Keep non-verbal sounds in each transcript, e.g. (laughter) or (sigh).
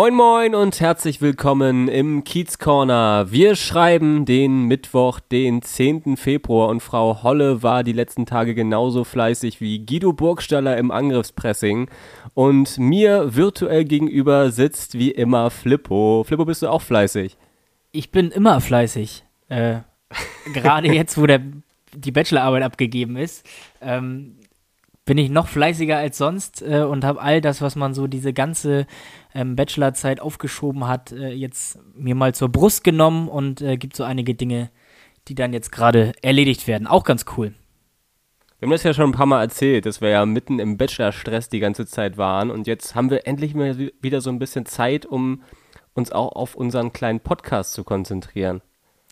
Moin Moin und herzlich willkommen im Kiez Corner. Wir schreiben den Mittwoch, den 10. Februar und Frau Holle war die letzten Tage genauso fleißig wie Guido Burgstaller im Angriffspressing und mir virtuell gegenüber sitzt wie immer Flippo. Flippo, bist du auch fleißig? Ich bin immer fleißig. Äh, Gerade jetzt, wo der, die Bachelorarbeit abgegeben ist. Ähm, bin ich noch fleißiger als sonst äh, und habe all das, was man so diese ganze ähm, Bachelorzeit aufgeschoben hat, äh, jetzt mir mal zur Brust genommen und äh, gibt so einige Dinge, die dann jetzt gerade erledigt werden. Auch ganz cool. Wir haben das ja schon ein paar Mal erzählt, dass wir ja mitten im Bachelor-Stress die ganze Zeit waren und jetzt haben wir endlich mal wieder so ein bisschen Zeit, um uns auch auf unseren kleinen Podcast zu konzentrieren.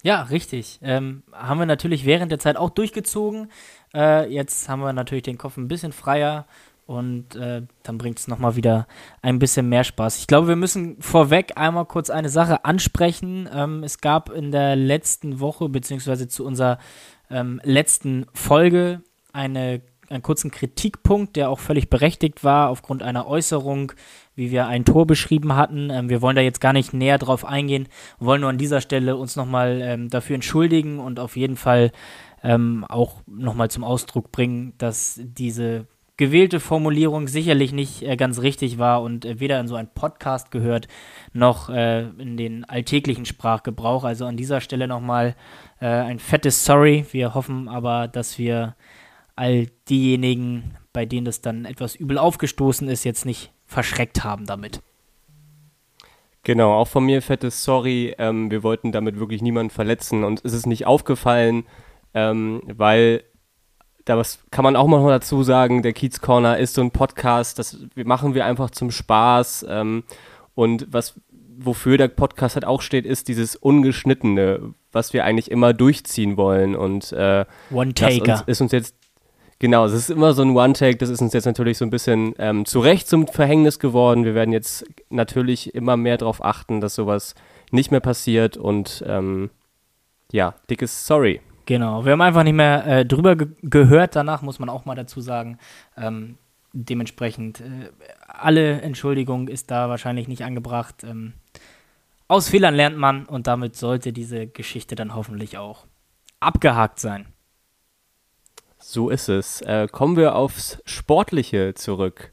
Ja, richtig. Ähm, haben wir natürlich während der Zeit auch durchgezogen. Äh, jetzt haben wir natürlich den Kopf ein bisschen freier und äh, dann bringt es nochmal wieder ein bisschen mehr Spaß. Ich glaube, wir müssen vorweg einmal kurz eine Sache ansprechen. Ähm, es gab in der letzten Woche, beziehungsweise zu unserer ähm, letzten Folge, eine, einen kurzen Kritikpunkt, der auch völlig berechtigt war, aufgrund einer Äußerung, wie wir ein Tor beschrieben hatten. Ähm, wir wollen da jetzt gar nicht näher drauf eingehen, wollen nur an dieser Stelle uns nochmal ähm, dafür entschuldigen und auf jeden Fall ähm, auch nochmal zum Ausdruck bringen, dass diese gewählte Formulierung sicherlich nicht äh, ganz richtig war und äh, weder in so einen Podcast gehört, noch äh, in den alltäglichen Sprachgebrauch. Also an dieser Stelle nochmal äh, ein fettes Sorry. Wir hoffen aber, dass wir all diejenigen, bei denen das dann etwas übel aufgestoßen ist, jetzt nicht verschreckt haben damit. Genau, auch von mir fettes Sorry. Ähm, wir wollten damit wirklich niemanden verletzen und es ist nicht aufgefallen, ähm, weil da was kann man auch mal dazu sagen, der Kiez Corner ist so ein Podcast, das machen wir einfach zum Spaß ähm, und was wofür der Podcast halt auch steht, ist dieses ungeschnittene, was wir eigentlich immer durchziehen wollen und äh, One Taker ist uns jetzt Genau, es ist immer so ein One-Take, das ist uns jetzt natürlich so ein bisschen ähm, zu Recht zum Verhängnis geworden. Wir werden jetzt natürlich immer mehr darauf achten, dass sowas nicht mehr passiert und ähm, ja, dickes Sorry. Genau, wir haben einfach nicht mehr äh, drüber ge gehört, danach muss man auch mal dazu sagen. Ähm, dementsprechend, äh, alle Entschuldigung ist da wahrscheinlich nicht angebracht. Ähm, aus Fehlern lernt man und damit sollte diese Geschichte dann hoffentlich auch abgehakt sein. So ist es. Äh, kommen wir aufs Sportliche zurück.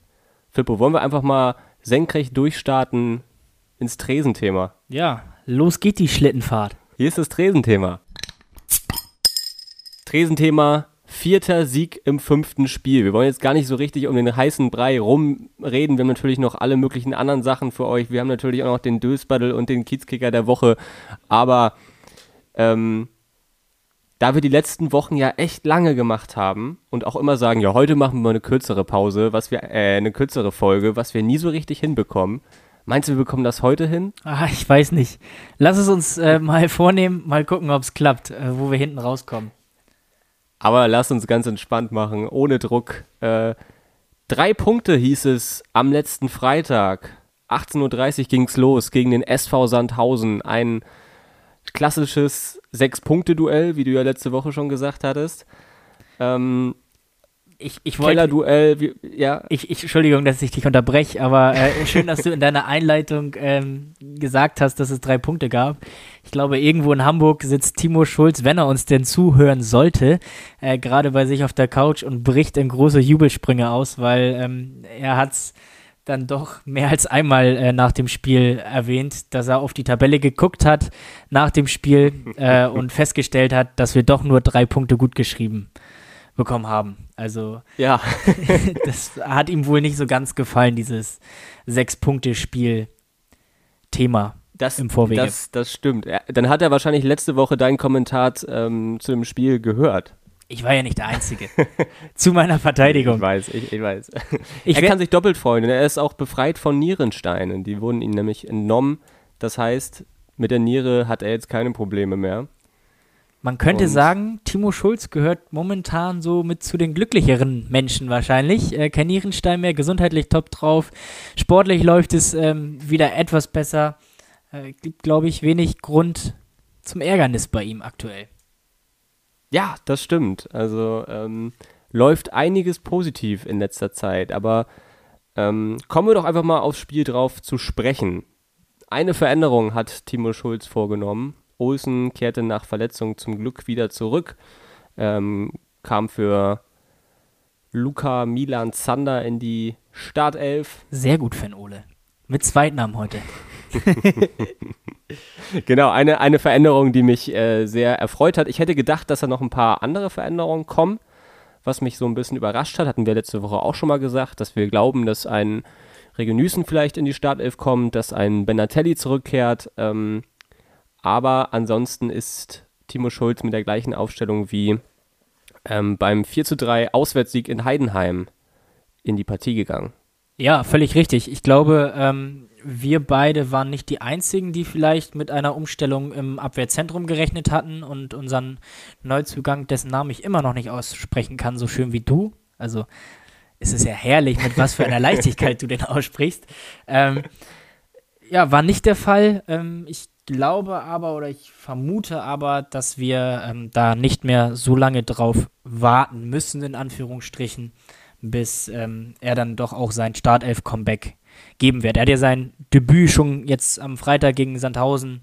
Fippo, wollen wir einfach mal senkrecht durchstarten ins Tresenthema? Ja, los geht die Schlittenfahrt. Hier ist das Tresenthema. Tresenthema, vierter Sieg im fünften Spiel. Wir wollen jetzt gar nicht so richtig um den heißen Brei rumreden. Wir haben natürlich noch alle möglichen anderen Sachen für euch. Wir haben natürlich auch noch den Dösbaddel und den Kiezkicker der Woche. Aber ähm, da wir die letzten Wochen ja echt lange gemacht haben und auch immer sagen, ja, heute machen wir eine kürzere Pause, was wir, äh, eine kürzere Folge, was wir nie so richtig hinbekommen. Meinst du, wir bekommen das heute hin? Ah, ich weiß nicht. Lass es uns äh, mal vornehmen, mal gucken, ob es klappt, äh, wo wir hinten rauskommen. Aber lass uns ganz entspannt machen, ohne Druck. Äh, drei Punkte hieß es am letzten Freitag. 18.30 Uhr ging es los gegen den SV Sandhausen. Ein klassisches Sechs-Punkte-Duell, wie du ja letzte Woche schon gesagt hattest. Ähm, ich, ich wollte. Duell, ja. Ich, ich, Entschuldigung, dass ich dich unterbreche, aber äh, schön, dass du in deiner Einleitung ähm, gesagt hast, dass es drei Punkte gab. Ich glaube, irgendwo in Hamburg sitzt Timo Schulz, wenn er uns denn zuhören sollte, äh, gerade bei sich auf der Couch und bricht in große Jubelsprünge aus, weil ähm, er hat's dann doch mehr als einmal äh, nach dem Spiel erwähnt, dass er auf die Tabelle geguckt hat nach dem Spiel äh, und festgestellt hat, dass wir doch nur drei Punkte gut geschrieben bekommen haben. Also ja, (laughs) das hat ihm wohl nicht so ganz gefallen, dieses Sechs-Punkte-Spiel-Thema. Das, im Vorwege. Das, das stimmt. Dann hat er wahrscheinlich letzte Woche deinen Kommentar ähm, zu dem Spiel gehört. Ich war ja nicht der Einzige. (laughs) Zu meiner Verteidigung. Ich weiß, ich, ich weiß. Ich er kann sich doppelt freuen. Er ist auch befreit von Nierensteinen. Die wurden ihm nämlich entnommen. Das heißt, mit der Niere hat er jetzt keine Probleme mehr. Man könnte und sagen, Timo Schulz gehört momentan so mit zu den glücklicheren Menschen wahrscheinlich. Äh, kein Nierenstein mehr, gesundheitlich top drauf. Sportlich läuft es ähm, wieder etwas besser. Äh, gibt, glaube ich, wenig Grund zum Ärgernis bei ihm aktuell. Ja, das stimmt. Also ähm, läuft einiges positiv in letzter Zeit. Aber ähm, kommen wir doch einfach mal aufs Spiel drauf zu sprechen. Eine Veränderung hat Timo Schulz vorgenommen Olsen kehrte nach Verletzung zum Glück wieder zurück, ähm, kam für Luca Milan Zander in die Startelf. Sehr gut, Fan Ole. Mit Zweitnamen heute. (laughs) genau, eine, eine Veränderung, die mich äh, sehr erfreut hat. Ich hätte gedacht, dass da noch ein paar andere Veränderungen kommen, was mich so ein bisschen überrascht hat. Hatten wir letzte Woche auch schon mal gesagt, dass wir glauben, dass ein Regenüßen vielleicht in die Startelf kommt, dass ein Benatelli zurückkehrt. Ähm, aber ansonsten ist Timo Schulz mit der gleichen Aufstellung wie ähm, beim 4 zu 3 Auswärtssieg in Heidenheim in die Partie gegangen. Ja, völlig richtig. Ich glaube, ähm, wir beide waren nicht die Einzigen, die vielleicht mit einer Umstellung im Abwehrzentrum gerechnet hatten und unseren Neuzugang, dessen Namen ich immer noch nicht aussprechen kann, so schön wie du. Also es ist ja herrlich, mit was für einer (laughs) Leichtigkeit du den aussprichst. Ähm, ja, war nicht der Fall. Ähm, ich glaube aber oder ich vermute aber, dass wir ähm, da nicht mehr so lange drauf warten müssen, in Anführungsstrichen, bis ähm, er dann doch auch sein Startelf-Comeback geben wird. Er hat ja sein Debüt schon jetzt am Freitag gegen Sandhausen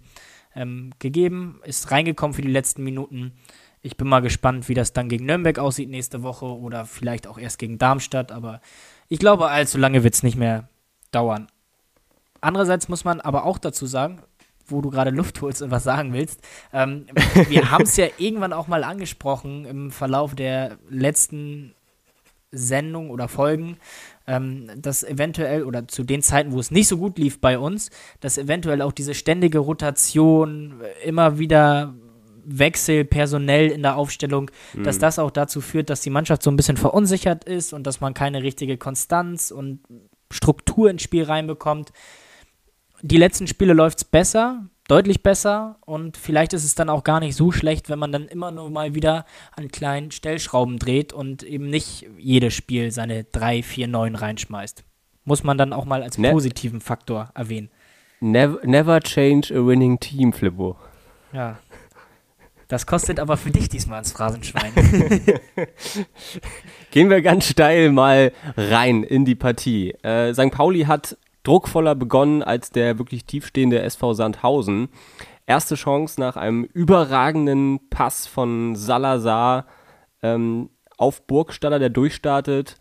ähm, gegeben, ist reingekommen für die letzten Minuten. Ich bin mal gespannt, wie das dann gegen Nürnberg aussieht nächste Woche oder vielleicht auch erst gegen Darmstadt, aber ich glaube, allzu lange wird es nicht mehr dauern. Andererseits muss man aber auch dazu sagen, wo du gerade Luft holst und was sagen willst. Ähm, wir (laughs) haben es ja irgendwann auch mal angesprochen im Verlauf der letzten Sendung oder Folgen, ähm, dass eventuell oder zu den Zeiten, wo es nicht so gut lief bei uns, dass eventuell auch diese ständige Rotation, immer wieder Wechsel personell in der Aufstellung, mhm. dass das auch dazu führt, dass die Mannschaft so ein bisschen verunsichert ist und dass man keine richtige Konstanz und Struktur ins Spiel reinbekommt die letzten Spiele läuft es besser, deutlich besser und vielleicht ist es dann auch gar nicht so schlecht, wenn man dann immer nur mal wieder an kleinen Stellschrauben dreht und eben nicht jedes Spiel seine 3, 4, 9 reinschmeißt. Muss man dann auch mal als ne positiven Faktor erwähnen. Never, never change a winning team, Flippo. Ja. Das kostet aber für dich diesmal ins Phrasenschwein. (laughs) Gehen wir ganz steil mal rein in die Partie. Äh, St. Pauli hat druckvoller begonnen als der wirklich tiefstehende SV Sandhausen. Erste Chance nach einem überragenden Pass von Salazar ähm, auf Burgstaller, der durchstartet,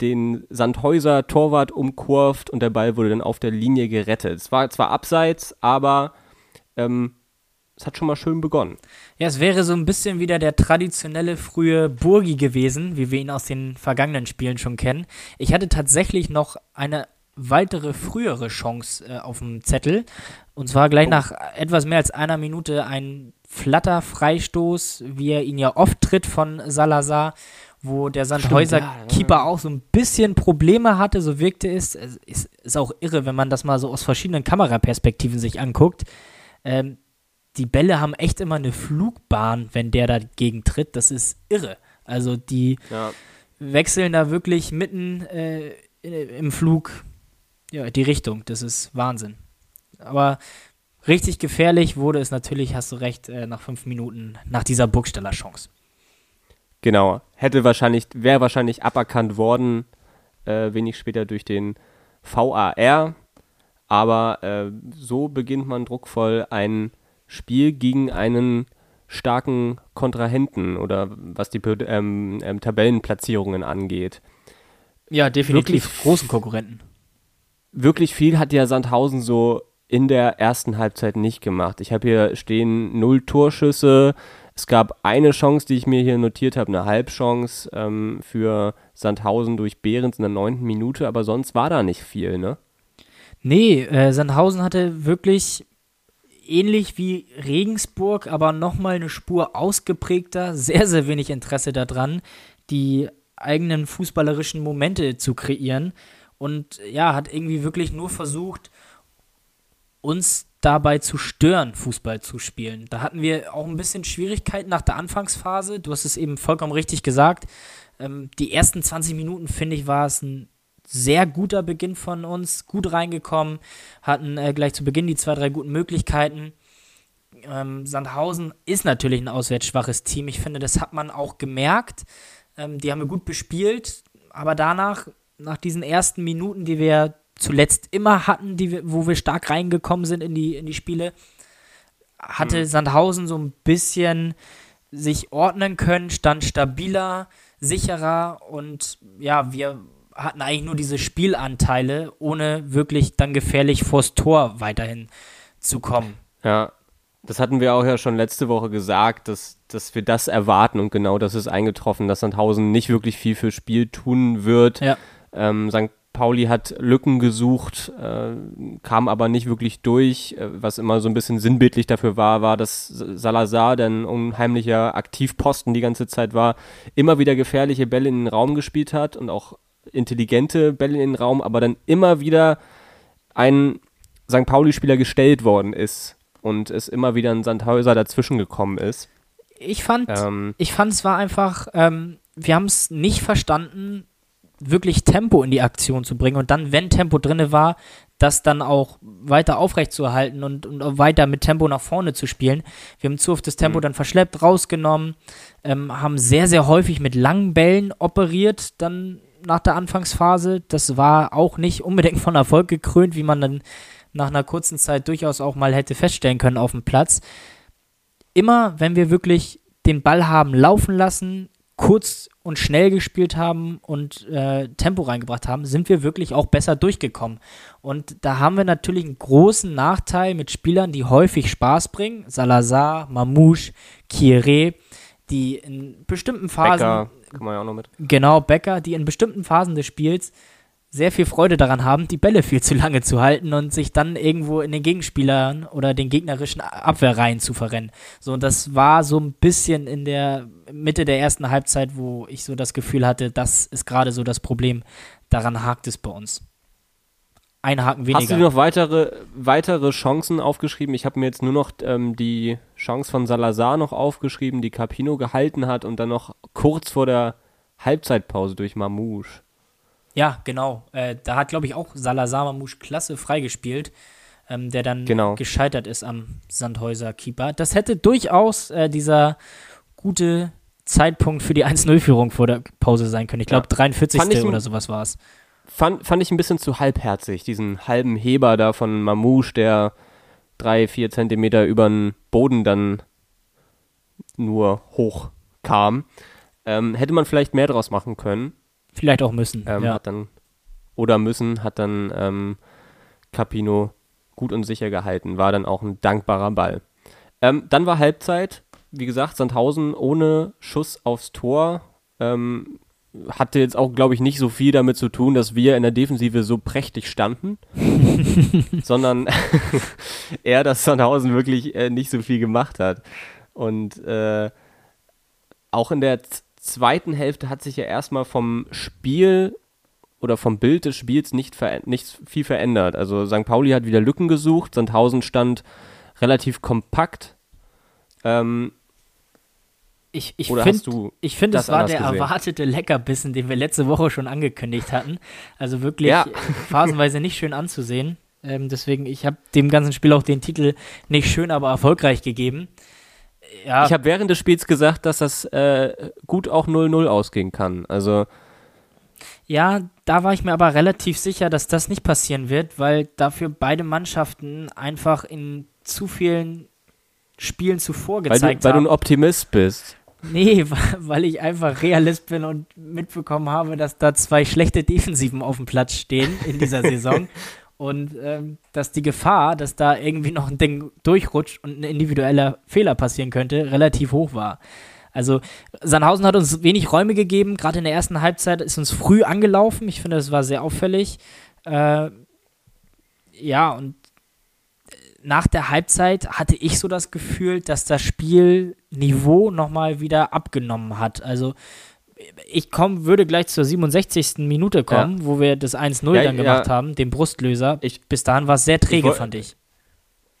den Sandhäuser Torwart umkurvt und der Ball wurde dann auf der Linie gerettet. Es war zwar abseits, aber ähm, es hat schon mal schön begonnen. Ja, es wäre so ein bisschen wieder der traditionelle frühe Burgi gewesen, wie wir ihn aus den vergangenen Spielen schon kennen. Ich hatte tatsächlich noch eine weitere frühere Chance äh, auf dem Zettel. Und zwar gleich oh. nach etwas mehr als einer Minute ein flatter Freistoß, wie er ihn ja oft tritt von Salazar, wo der Sandhäuser-Keeper ja, auch so ein bisschen Probleme hatte, so wirkte es. es ist, ist, auch irre, wenn man das mal so aus verschiedenen Kameraperspektiven sich anguckt. Ähm, die Bälle haben echt immer eine Flugbahn, wenn der dagegen tritt. Das ist irre. Also die ja. wechseln da wirklich mitten äh, im Flug ja, die Richtung. Das ist Wahnsinn. Aber richtig gefährlich wurde es natürlich, hast du recht, äh, nach fünf Minuten nach dieser Burgsteller Chance. Genau. Hätte wahrscheinlich, wäre wahrscheinlich aberkannt worden, äh, wenig später durch den VAR. Aber äh, so beginnt man druckvoll ein Spiel gegen einen starken Kontrahenten oder was die ähm, ähm, Tabellenplatzierungen angeht. Ja, definitiv Wirklich großen Konkurrenten wirklich viel hat ja Sandhausen so in der ersten Halbzeit nicht gemacht. Ich habe hier stehen null Torschüsse. Es gab eine Chance, die ich mir hier notiert habe, eine Halbchance ähm, für Sandhausen durch Behrens in der neunten Minute, aber sonst war da nicht viel, ne? Nee, äh, Sandhausen hatte wirklich ähnlich wie Regensburg, aber nochmal eine Spur ausgeprägter, sehr, sehr wenig Interesse daran, die eigenen fußballerischen Momente zu kreieren. Und ja, hat irgendwie wirklich nur versucht, uns dabei zu stören, Fußball zu spielen. Da hatten wir auch ein bisschen Schwierigkeiten nach der Anfangsphase. Du hast es eben vollkommen richtig gesagt. Ähm, die ersten 20 Minuten, finde ich, war es ein sehr guter Beginn von uns, gut reingekommen, hatten äh, gleich zu Beginn die zwei, drei guten Möglichkeiten. Ähm, Sandhausen ist natürlich ein auswärts schwaches Team. Ich finde, das hat man auch gemerkt. Ähm, die haben wir gut bespielt, aber danach, nach diesen ersten Minuten, die wir zuletzt immer hatten, die wir, wo wir stark reingekommen sind in die, in die Spiele, hatte mhm. Sandhausen so ein bisschen sich ordnen können, stand stabiler, sicherer und ja, wir hatten eigentlich nur diese Spielanteile, ohne wirklich dann gefährlich vors Tor weiterhin zu kommen. Ja, das hatten wir auch ja schon letzte Woche gesagt, dass, dass wir das erwarten und genau das ist eingetroffen, dass Sandhausen nicht wirklich viel für Spiel tun wird. Ja. Ähm, St. Pauli hat Lücken gesucht, äh, kam aber nicht wirklich durch. Äh, was immer so ein bisschen sinnbildlich dafür war, war, dass Salazar, der ein unheimlicher Aktivposten die ganze Zeit war, immer wieder gefährliche Bälle in den Raum gespielt hat und auch intelligente Bälle in den Raum, aber dann immer wieder ein St. Pauli-Spieler gestellt worden ist und es immer wieder ein Sandhäuser dazwischen gekommen ist. Ich fand, ähm, ich fand es war einfach, ähm, wir haben es nicht verstanden, wirklich Tempo in die Aktion zu bringen und dann, wenn Tempo drinne war, das dann auch weiter aufrechtzuerhalten und, und weiter mit Tempo nach vorne zu spielen. Wir haben zu oft das Tempo mhm. dann verschleppt, rausgenommen, ähm, haben sehr, sehr häufig mit langen Bällen operiert, dann nach der Anfangsphase. Das war auch nicht unbedingt von Erfolg gekrönt, wie man dann nach einer kurzen Zeit durchaus auch mal hätte feststellen können auf dem Platz. Immer, wenn wir wirklich den Ball haben laufen lassen, kurz und schnell gespielt haben und äh, Tempo reingebracht haben, sind wir wirklich auch besser durchgekommen. Und da haben wir natürlich einen großen Nachteil mit Spielern, die häufig Spaß bringen. Salazar, Mamouche, Kieré, die in bestimmten Phasen. Becker, kann man ja auch noch mit. Genau, Becker, die in bestimmten Phasen des Spiels sehr viel Freude daran haben, die Bälle viel zu lange zu halten und sich dann irgendwo in den Gegenspielern oder den gegnerischen Abwehrreihen zu verrennen. So, und das war so ein bisschen in der Mitte der ersten Halbzeit, wo ich so das Gefühl hatte, das ist gerade so das Problem. Daran hakt es bei uns. Ein Haken weniger. Hast du noch weitere, weitere Chancen aufgeschrieben? Ich habe mir jetzt nur noch ähm, die Chance von Salazar noch aufgeschrieben, die Capino gehalten hat und dann noch kurz vor der Halbzeitpause durch Mamouche. Ja, genau. Äh, da hat, glaube ich, auch Salazar Mamouche klasse freigespielt, ähm, der dann genau. gescheitert ist am Sandhäuser Keeper. Das hätte durchaus äh, dieser gute Zeitpunkt für die 1-0-Führung vor der Pause sein können. Ich glaube, ja. 43. oder sowas war es. Fand, fand ich ein bisschen zu halbherzig, diesen halben Heber da von Mamouche, der drei, vier Zentimeter über den Boden dann nur hoch kam. Ähm, hätte man vielleicht mehr draus machen können. Vielleicht auch müssen. Ähm, ja. Hat dann, oder müssen, hat dann ähm, Capino gut und sicher gehalten. War dann auch ein dankbarer Ball. Ähm, dann war Halbzeit. Wie gesagt, Sandhausen ohne Schuss aufs Tor. Ähm, hatte jetzt auch, glaube ich, nicht so viel damit zu tun, dass wir in der Defensive so prächtig standen, (laughs) sondern (laughs) eher, dass Sandhausen wirklich äh, nicht so viel gemacht hat. Und äh, auch in der zweiten Hälfte hat sich ja erstmal vom Spiel oder vom Bild des Spiels nicht, nicht viel verändert. Also St. Pauli hat wieder Lücken gesucht, Sandhausen stand relativ kompakt. Ähm, ich, ich finde, find, es war der gesehen? erwartete Leckerbissen, den wir letzte Woche schon angekündigt hatten. Also wirklich ja. (laughs) phasenweise nicht schön anzusehen. Ähm, deswegen, ich habe dem ganzen Spiel auch den Titel nicht schön, aber erfolgreich gegeben. Ja. Ich habe während des Spiels gesagt, dass das äh, gut auch 0-0 ausgehen kann. Also. Ja, da war ich mir aber relativ sicher, dass das nicht passieren wird, weil dafür beide Mannschaften einfach in zu vielen Spielen zuvor gezeigt weil du, weil haben. Weil du ein Optimist bist. Nee, (laughs) weil ich einfach Realist bin und mitbekommen habe, dass da zwei schlechte Defensiven auf dem Platz stehen in dieser (laughs) Saison. Und ähm, dass die Gefahr, dass da irgendwie noch ein Ding durchrutscht und ein individueller Fehler passieren könnte, relativ hoch war. Also Sandhausen hat uns wenig Räume gegeben, gerade in der ersten Halbzeit ist uns früh angelaufen. Ich finde, das war sehr auffällig. Äh, ja, und nach der Halbzeit hatte ich so das Gefühl, dass das Spielniveau nochmal wieder abgenommen hat. Also ich komm, würde gleich zur 67. Minute kommen, ja. wo wir das 1-0 ja, dann gemacht ja. haben, den Brustlöser. Ich, Bis dahin war es sehr träge, ich fand ich.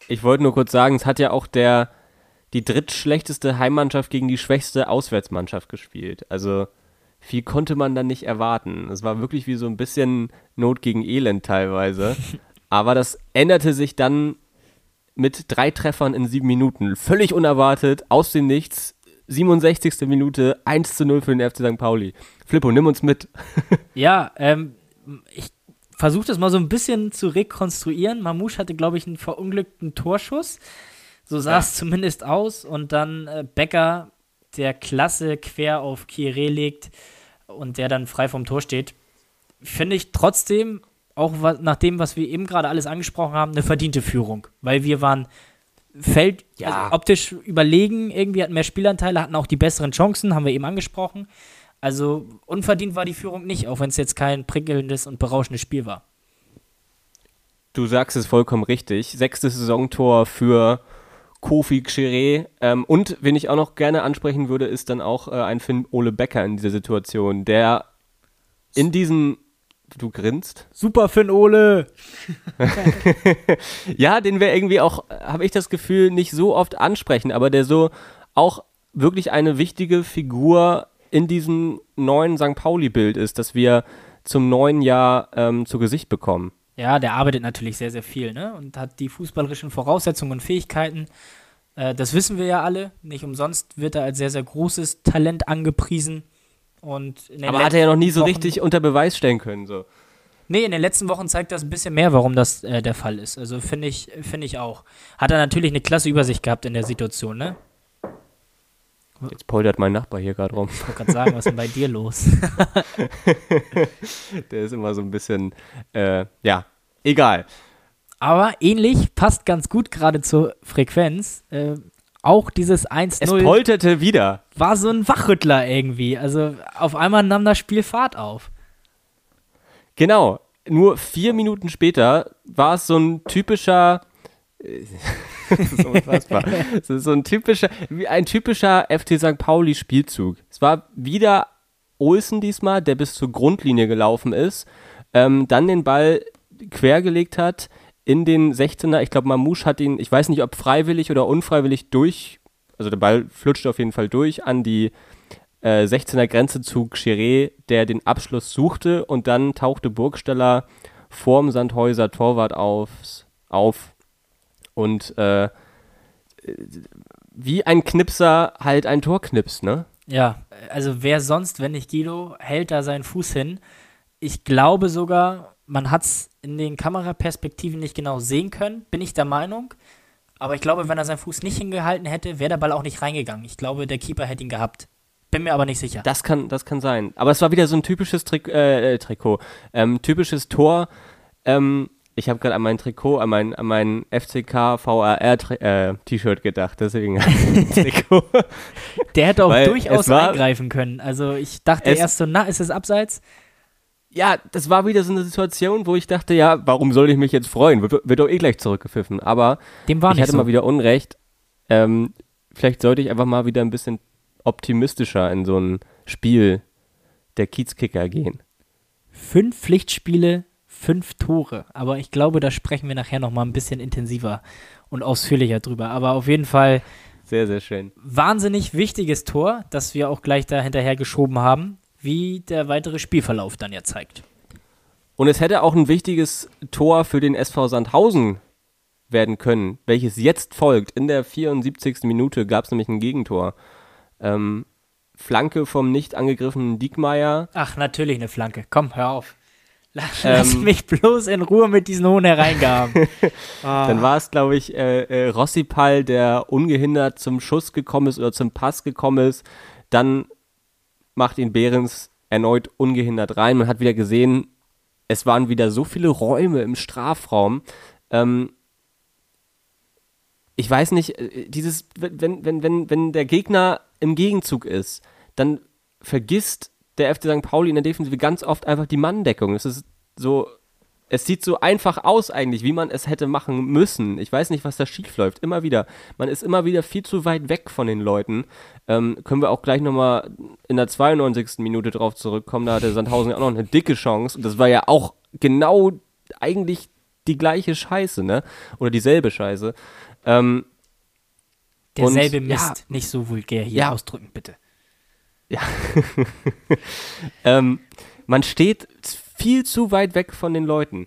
Ich wollte nur kurz sagen, es hat ja auch der die drittschlechteste Heimmannschaft gegen die schwächste Auswärtsmannschaft gespielt. Also viel konnte man dann nicht erwarten. Es war wirklich wie so ein bisschen Not gegen Elend teilweise. (laughs) Aber das änderte sich dann mit drei Treffern in sieben Minuten. Völlig unerwartet, aus dem Nichts. 67. Minute, 1 zu 0 für den FC St. Pauli. Flippo, nimm uns mit. (laughs) ja, ähm, ich versuche das mal so ein bisschen zu rekonstruieren. Mamouche hatte, glaube ich, einen verunglückten Torschuss. So sah es ja. zumindest aus. Und dann äh, Becker, der klasse quer auf Kieré legt und der dann frei vom Tor steht. Finde ich trotzdem, auch nach dem, was wir eben gerade alles angesprochen haben, eine verdiente Führung. Weil wir waren Feld ja. also optisch überlegen, irgendwie hatten mehr Spielanteile, hatten auch die besseren Chancen, haben wir eben angesprochen. Also unverdient war die Führung nicht, auch wenn es jetzt kein prickelndes und berauschendes Spiel war. Du sagst es vollkommen richtig. Sechstes Saisontor für Kofi Xeré. Ähm, und wen ich auch noch gerne ansprechen würde, ist dann auch äh, ein Finn Ole Becker in dieser Situation, der in diesem Du grinst. Super Finn Ole. (laughs) ja, den wir irgendwie auch, habe ich das Gefühl, nicht so oft ansprechen, aber der so auch wirklich eine wichtige Figur in diesem neuen St. Pauli-Bild ist, das wir zum neuen Jahr ähm, zu Gesicht bekommen. Ja, der arbeitet natürlich sehr, sehr viel ne? und hat die fußballerischen Voraussetzungen und Fähigkeiten. Äh, das wissen wir ja alle. Nicht umsonst wird er als sehr, sehr großes Talent angepriesen. Und Aber hat er ja noch nie so Wochen, richtig unter Beweis stellen können. So. Nee, in den letzten Wochen zeigt das ein bisschen mehr, warum das äh, der Fall ist. Also finde ich, find ich auch. Hat er natürlich eine klasse Übersicht gehabt in der Situation, ne? Jetzt poltert mein Nachbar hier gerade rum. Ich wollte gerade sagen, was ist denn bei dir los? (laughs) Der ist immer so ein bisschen, äh, ja, egal. Aber ähnlich, passt ganz gut gerade zur Frequenz. Äh, auch dieses 1-0. Es polterte wieder. War so ein Wachrüttler irgendwie. Also auf einmal nahm das Spiel Fahrt auf. Genau. Nur vier Minuten später war es so ein typischer (laughs) das ist unfassbar. (laughs) So ein typischer, ein typischer FC St. Pauli Spielzug. Es war wieder Olsen diesmal, der bis zur Grundlinie gelaufen ist, ähm, dann den Ball quergelegt hat in den 16er. Ich glaube, Mamouche hat ihn, ich weiß nicht, ob freiwillig oder unfreiwillig durch, also der Ball flutscht auf jeden Fall durch an die äh, 16er Grenze zu Chiré, der den Abschluss suchte und dann tauchte Burgsteller vorm Sandhäuser Torwart aufs, auf und äh, wie ein Knipser halt ein Tor knipst, ne? Ja, also wer sonst, wenn nicht Guido, hält da seinen Fuß hin. Ich glaube sogar, man hat es in den Kameraperspektiven nicht genau sehen können, bin ich der Meinung. Aber ich glaube, wenn er seinen Fuß nicht hingehalten hätte, wäre der Ball auch nicht reingegangen. Ich glaube, der Keeper hätte ihn gehabt. Bin mir aber nicht sicher. Das kann, das kann sein. Aber es war wieder so ein typisches Trik äh, äh Trikot, ähm, typisches Tor. Ähm, ich habe gerade an mein Trikot, an mein, an mein FCK VRR äh, T-Shirt gedacht, deswegen (laughs) Trikot. Der hätte auch Weil durchaus war, eingreifen können. Also ich dachte erst so, na, ist es abseits? Ja, das war wieder so eine Situation, wo ich dachte, ja, warum soll ich mich jetzt freuen? Wird, wird doch eh gleich zurückgepfiffen. Aber Dem war ich hatte so. mal wieder Unrecht. Ähm, vielleicht sollte ich einfach mal wieder ein bisschen optimistischer in so ein Spiel der Kiezkicker gehen. Fünf Pflichtspiele fünf Tore. Aber ich glaube, da sprechen wir nachher noch mal ein bisschen intensiver und ausführlicher drüber. Aber auf jeden Fall sehr, sehr schön. Wahnsinnig wichtiges Tor, das wir auch gleich da hinterher geschoben haben, wie der weitere Spielverlauf dann ja zeigt. Und es hätte auch ein wichtiges Tor für den SV Sandhausen werden können, welches jetzt folgt. In der 74. Minute gab es nämlich ein Gegentor. Ähm, Flanke vom nicht angegriffenen Diekmeyer. Ach, natürlich eine Flanke. Komm, hör auf. (laughs) Lass ähm, mich bloß in Ruhe mit diesen hohen Hereingaben. ah. (laughs) Dann war es, glaube ich, äh, äh, Rossipal, der ungehindert zum Schuss gekommen ist oder zum Pass gekommen ist. Dann macht ihn Behrens erneut ungehindert rein. Man hat wieder gesehen, es waren wieder so viele Räume im Strafraum. Ähm, ich weiß nicht, äh, dieses, wenn, wenn, wenn, wenn der Gegner im Gegenzug ist, dann vergisst der FC St. Pauli in der Defensive ganz oft einfach die Manndeckung. Das ist so Es sieht so einfach aus eigentlich, wie man es hätte machen müssen. Ich weiß nicht, was da schief läuft. Immer wieder. Man ist immer wieder viel zu weit weg von den Leuten. Ähm, können wir auch gleich nochmal in der 92. Minute drauf zurückkommen. Da hatte Sandhausen ja auch noch eine dicke Chance. Und das war ja auch genau eigentlich die gleiche Scheiße, ne? Oder dieselbe Scheiße. Ähm, Derselbe und, Mist. Ja, nicht so vulgär hier ja. ausdrücken, bitte. Ja. (laughs) ähm, man steht viel zu weit weg von den Leuten.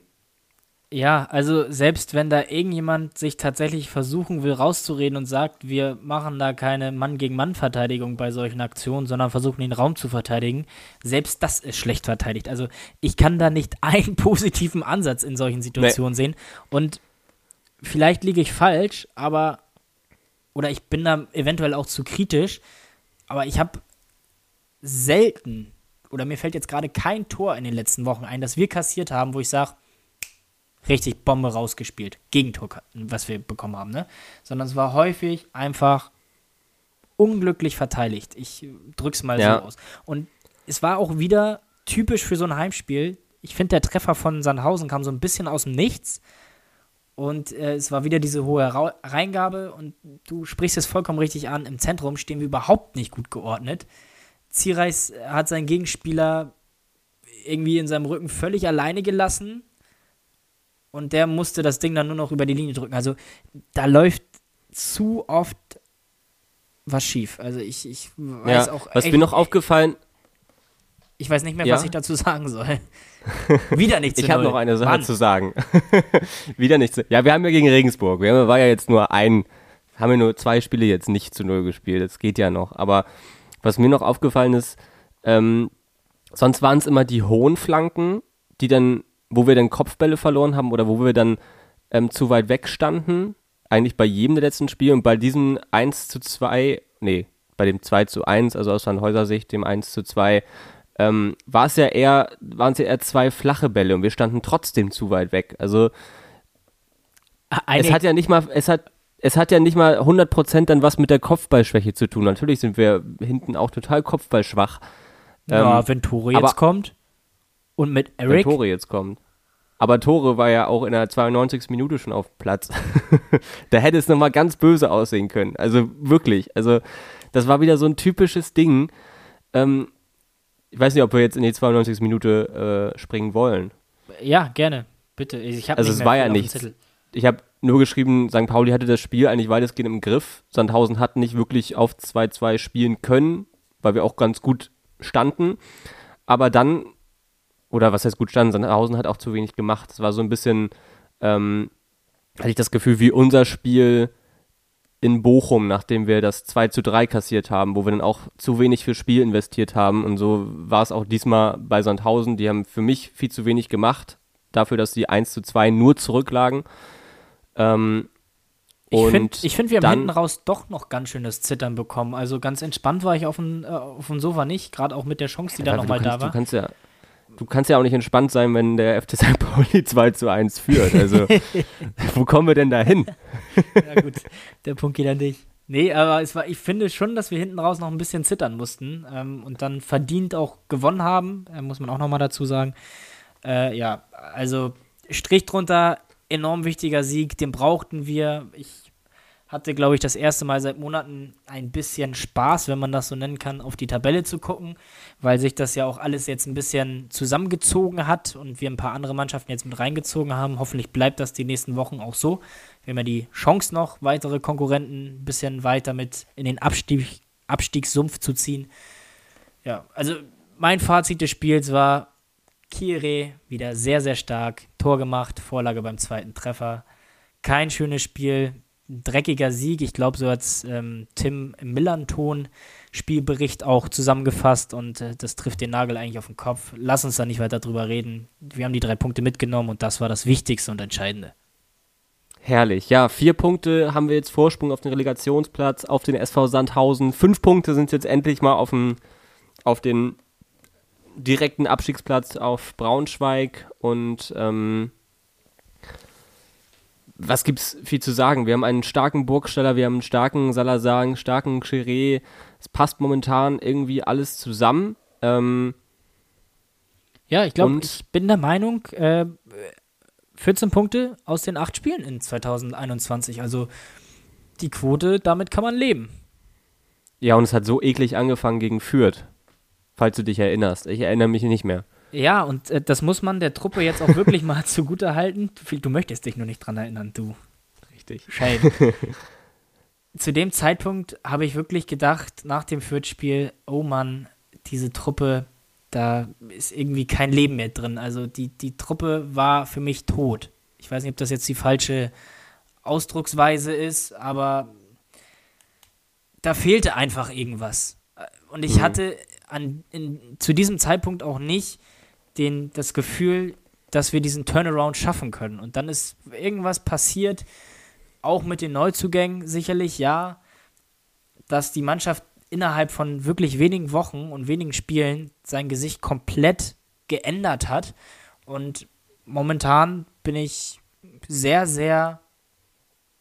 Ja, also selbst wenn da irgendjemand sich tatsächlich versuchen will rauszureden und sagt, wir machen da keine Mann-gegen-Mann-Verteidigung bei solchen Aktionen, sondern versuchen den Raum zu verteidigen, selbst das ist schlecht verteidigt. Also ich kann da nicht (laughs) einen positiven Ansatz in solchen Situationen nee. sehen. Und vielleicht liege ich falsch, aber oder ich bin da eventuell auch zu kritisch, aber ich habe selten oder mir fällt jetzt gerade kein Tor in den letzten Wochen ein, das wir kassiert haben, wo ich sage, richtig Bombe rausgespielt. Gegentor, was wir bekommen haben, ne? Sondern es war häufig einfach unglücklich verteidigt. Ich drück's mal ja. so aus. Und es war auch wieder typisch für so ein Heimspiel. Ich finde, der Treffer von Sandhausen kam so ein bisschen aus dem Nichts. Und äh, es war wieder diese hohe Ra Reingabe. Und du sprichst es vollkommen richtig an. Im Zentrum stehen wir überhaupt nicht gut geordnet. Zierreis hat seinen Gegenspieler irgendwie in seinem Rücken völlig alleine gelassen und der musste das Ding dann nur noch über die Linie drücken. Also da läuft zu oft was schief. Also ich, ich weiß ja, auch. Was echt, mir noch aufgefallen. Ich weiß nicht mehr, ja? was ich dazu sagen soll. (laughs) Wieder nichts. ich habe noch eine Sache Mann. zu sagen. (laughs) Wieder nichts. Ja, wir haben ja gegen Regensburg. Wir haben, war ja jetzt nur ein, haben wir nur zwei Spiele jetzt nicht zu null gespielt. Das geht ja noch. Aber was mir noch aufgefallen ist, ähm, sonst waren es immer die hohen Flanken, die dann, wo wir dann Kopfbälle verloren haben oder wo wir dann ähm, zu weit weg standen. Eigentlich bei jedem der letzten Spiele und bei diesem 1 zu 2, nee, bei dem 2 zu 1, also aus Van Häuser Sicht, dem 1 zu 2, ähm, war es ja eher, waren es ja eher zwei flache Bälle und wir standen trotzdem zu weit weg. Also Eine es hat ja nicht mal, es hat es hat ja nicht mal 100% dann was mit der Kopfballschwäche zu tun. Natürlich sind wir hinten auch total kopfballschwach. Ja, ähm, wenn Tore jetzt kommt und mit Eric. Wenn Tore jetzt kommt. Aber Tore war ja auch in der 92. Minute schon auf Platz. (laughs) da hätte es nochmal ganz böse aussehen können. Also wirklich. Also das war wieder so ein typisches Ding. Ähm, ich weiß nicht, ob wir jetzt in die 92. Minute äh, springen wollen. Ja, gerne. Bitte. Ich also es war ja nichts. Ich habe nur geschrieben, St. Pauli hatte das Spiel eigentlich weitestgehend im Griff. Sandhausen hat nicht wirklich auf 2-2 spielen können, weil wir auch ganz gut standen. Aber dann, oder was heißt gut standen, Sandhausen hat auch zu wenig gemacht. Es war so ein bisschen, ähm, hatte ich das Gefühl, wie unser Spiel in Bochum, nachdem wir das 2 zu 3 kassiert haben, wo wir dann auch zu wenig für Spiel investiert haben. Und so war es auch diesmal bei Sandhausen. Die haben für mich viel zu wenig gemacht, dafür, dass sie 1 zu 2 nur zurücklagen. Ähm, ich finde, find, wir haben hinten raus doch noch ganz schönes Zittern bekommen. Also ganz entspannt war ich auf dem, äh, auf dem Sofa nicht, gerade auch mit der Chance, die ja, da nochmal da war. Du kannst, ja, du kannst ja auch nicht entspannt sein, wenn der FC St. Pauli (laughs) 2 zu 1 führt. Also, (laughs) wo kommen wir denn da hin? (laughs) ja, gut, der Punkt geht an dich. Nee, aber es war, ich finde schon, dass wir hinten raus noch ein bisschen zittern mussten ähm, und dann verdient auch gewonnen haben, äh, muss man auch nochmal dazu sagen. Äh, ja, also Strich drunter, enorm wichtiger Sieg, den brauchten wir. Ich hatte, glaube ich, das erste Mal seit Monaten ein bisschen Spaß, wenn man das so nennen kann, auf die Tabelle zu gucken, weil sich das ja auch alles jetzt ein bisschen zusammengezogen hat und wir ein paar andere Mannschaften jetzt mit reingezogen haben. Hoffentlich bleibt das die nächsten Wochen auch so. Wir haben ja die Chance noch, weitere Konkurrenten ein bisschen weiter mit in den Abstieg, Abstiegssumpf zu ziehen. Ja, also mein Fazit des Spiels war, Kire wieder sehr, sehr stark. Tor gemacht, Vorlage beim zweiten Treffer. Kein schönes Spiel, dreckiger Sieg. Ich glaube, so hat ähm, Tim im Millanton Spielbericht auch zusammengefasst und äh, das trifft den Nagel eigentlich auf den Kopf. Lass uns da nicht weiter drüber reden. Wir haben die drei Punkte mitgenommen und das war das Wichtigste und Entscheidende. Herrlich. Ja, vier Punkte haben wir jetzt Vorsprung auf den Relegationsplatz, auf den SV Sandhausen. Fünf Punkte sind jetzt endlich mal auf, dem, auf den direkten Abstiegsplatz auf Braunschweig und ähm, was gibt's viel zu sagen? Wir haben einen starken Burgsteller, wir haben einen starken Salazar, einen starken Chiré. Es passt momentan irgendwie alles zusammen. Ähm, ja, ich glaube, ich bin der Meinung, äh, 14 Punkte aus den acht Spielen in 2021. Also die Quote, damit kann man leben. Ja, und es hat so eklig angefangen gegen Fürth, falls du dich erinnerst. Ich erinnere mich nicht mehr. Ja, und äh, das muss man der Truppe jetzt auch wirklich mal (laughs) zugute halten. Du, du möchtest dich nur nicht dran erinnern, du. Richtig. Shame. (laughs) Zu dem Zeitpunkt habe ich wirklich gedacht, nach dem Fürth-Spiel, oh Mann, diese Truppe, da ist irgendwie kein Leben mehr drin. Also die, die Truppe war für mich tot. Ich weiß nicht, ob das jetzt die falsche Ausdrucksweise ist, aber da fehlte einfach irgendwas. Und ich Mhm. hatte an, in, zu diesem Zeitpunkt auch nicht den, das Gefühl, dass wir diesen Turnaround schaffen können. Und dann ist irgendwas passiert, auch mit den Neuzugängen sicherlich, ja, dass die Mannschaft innerhalb von wirklich wenigen Wochen und wenigen Spielen sein Gesicht komplett geändert hat. Und momentan bin ich sehr, sehr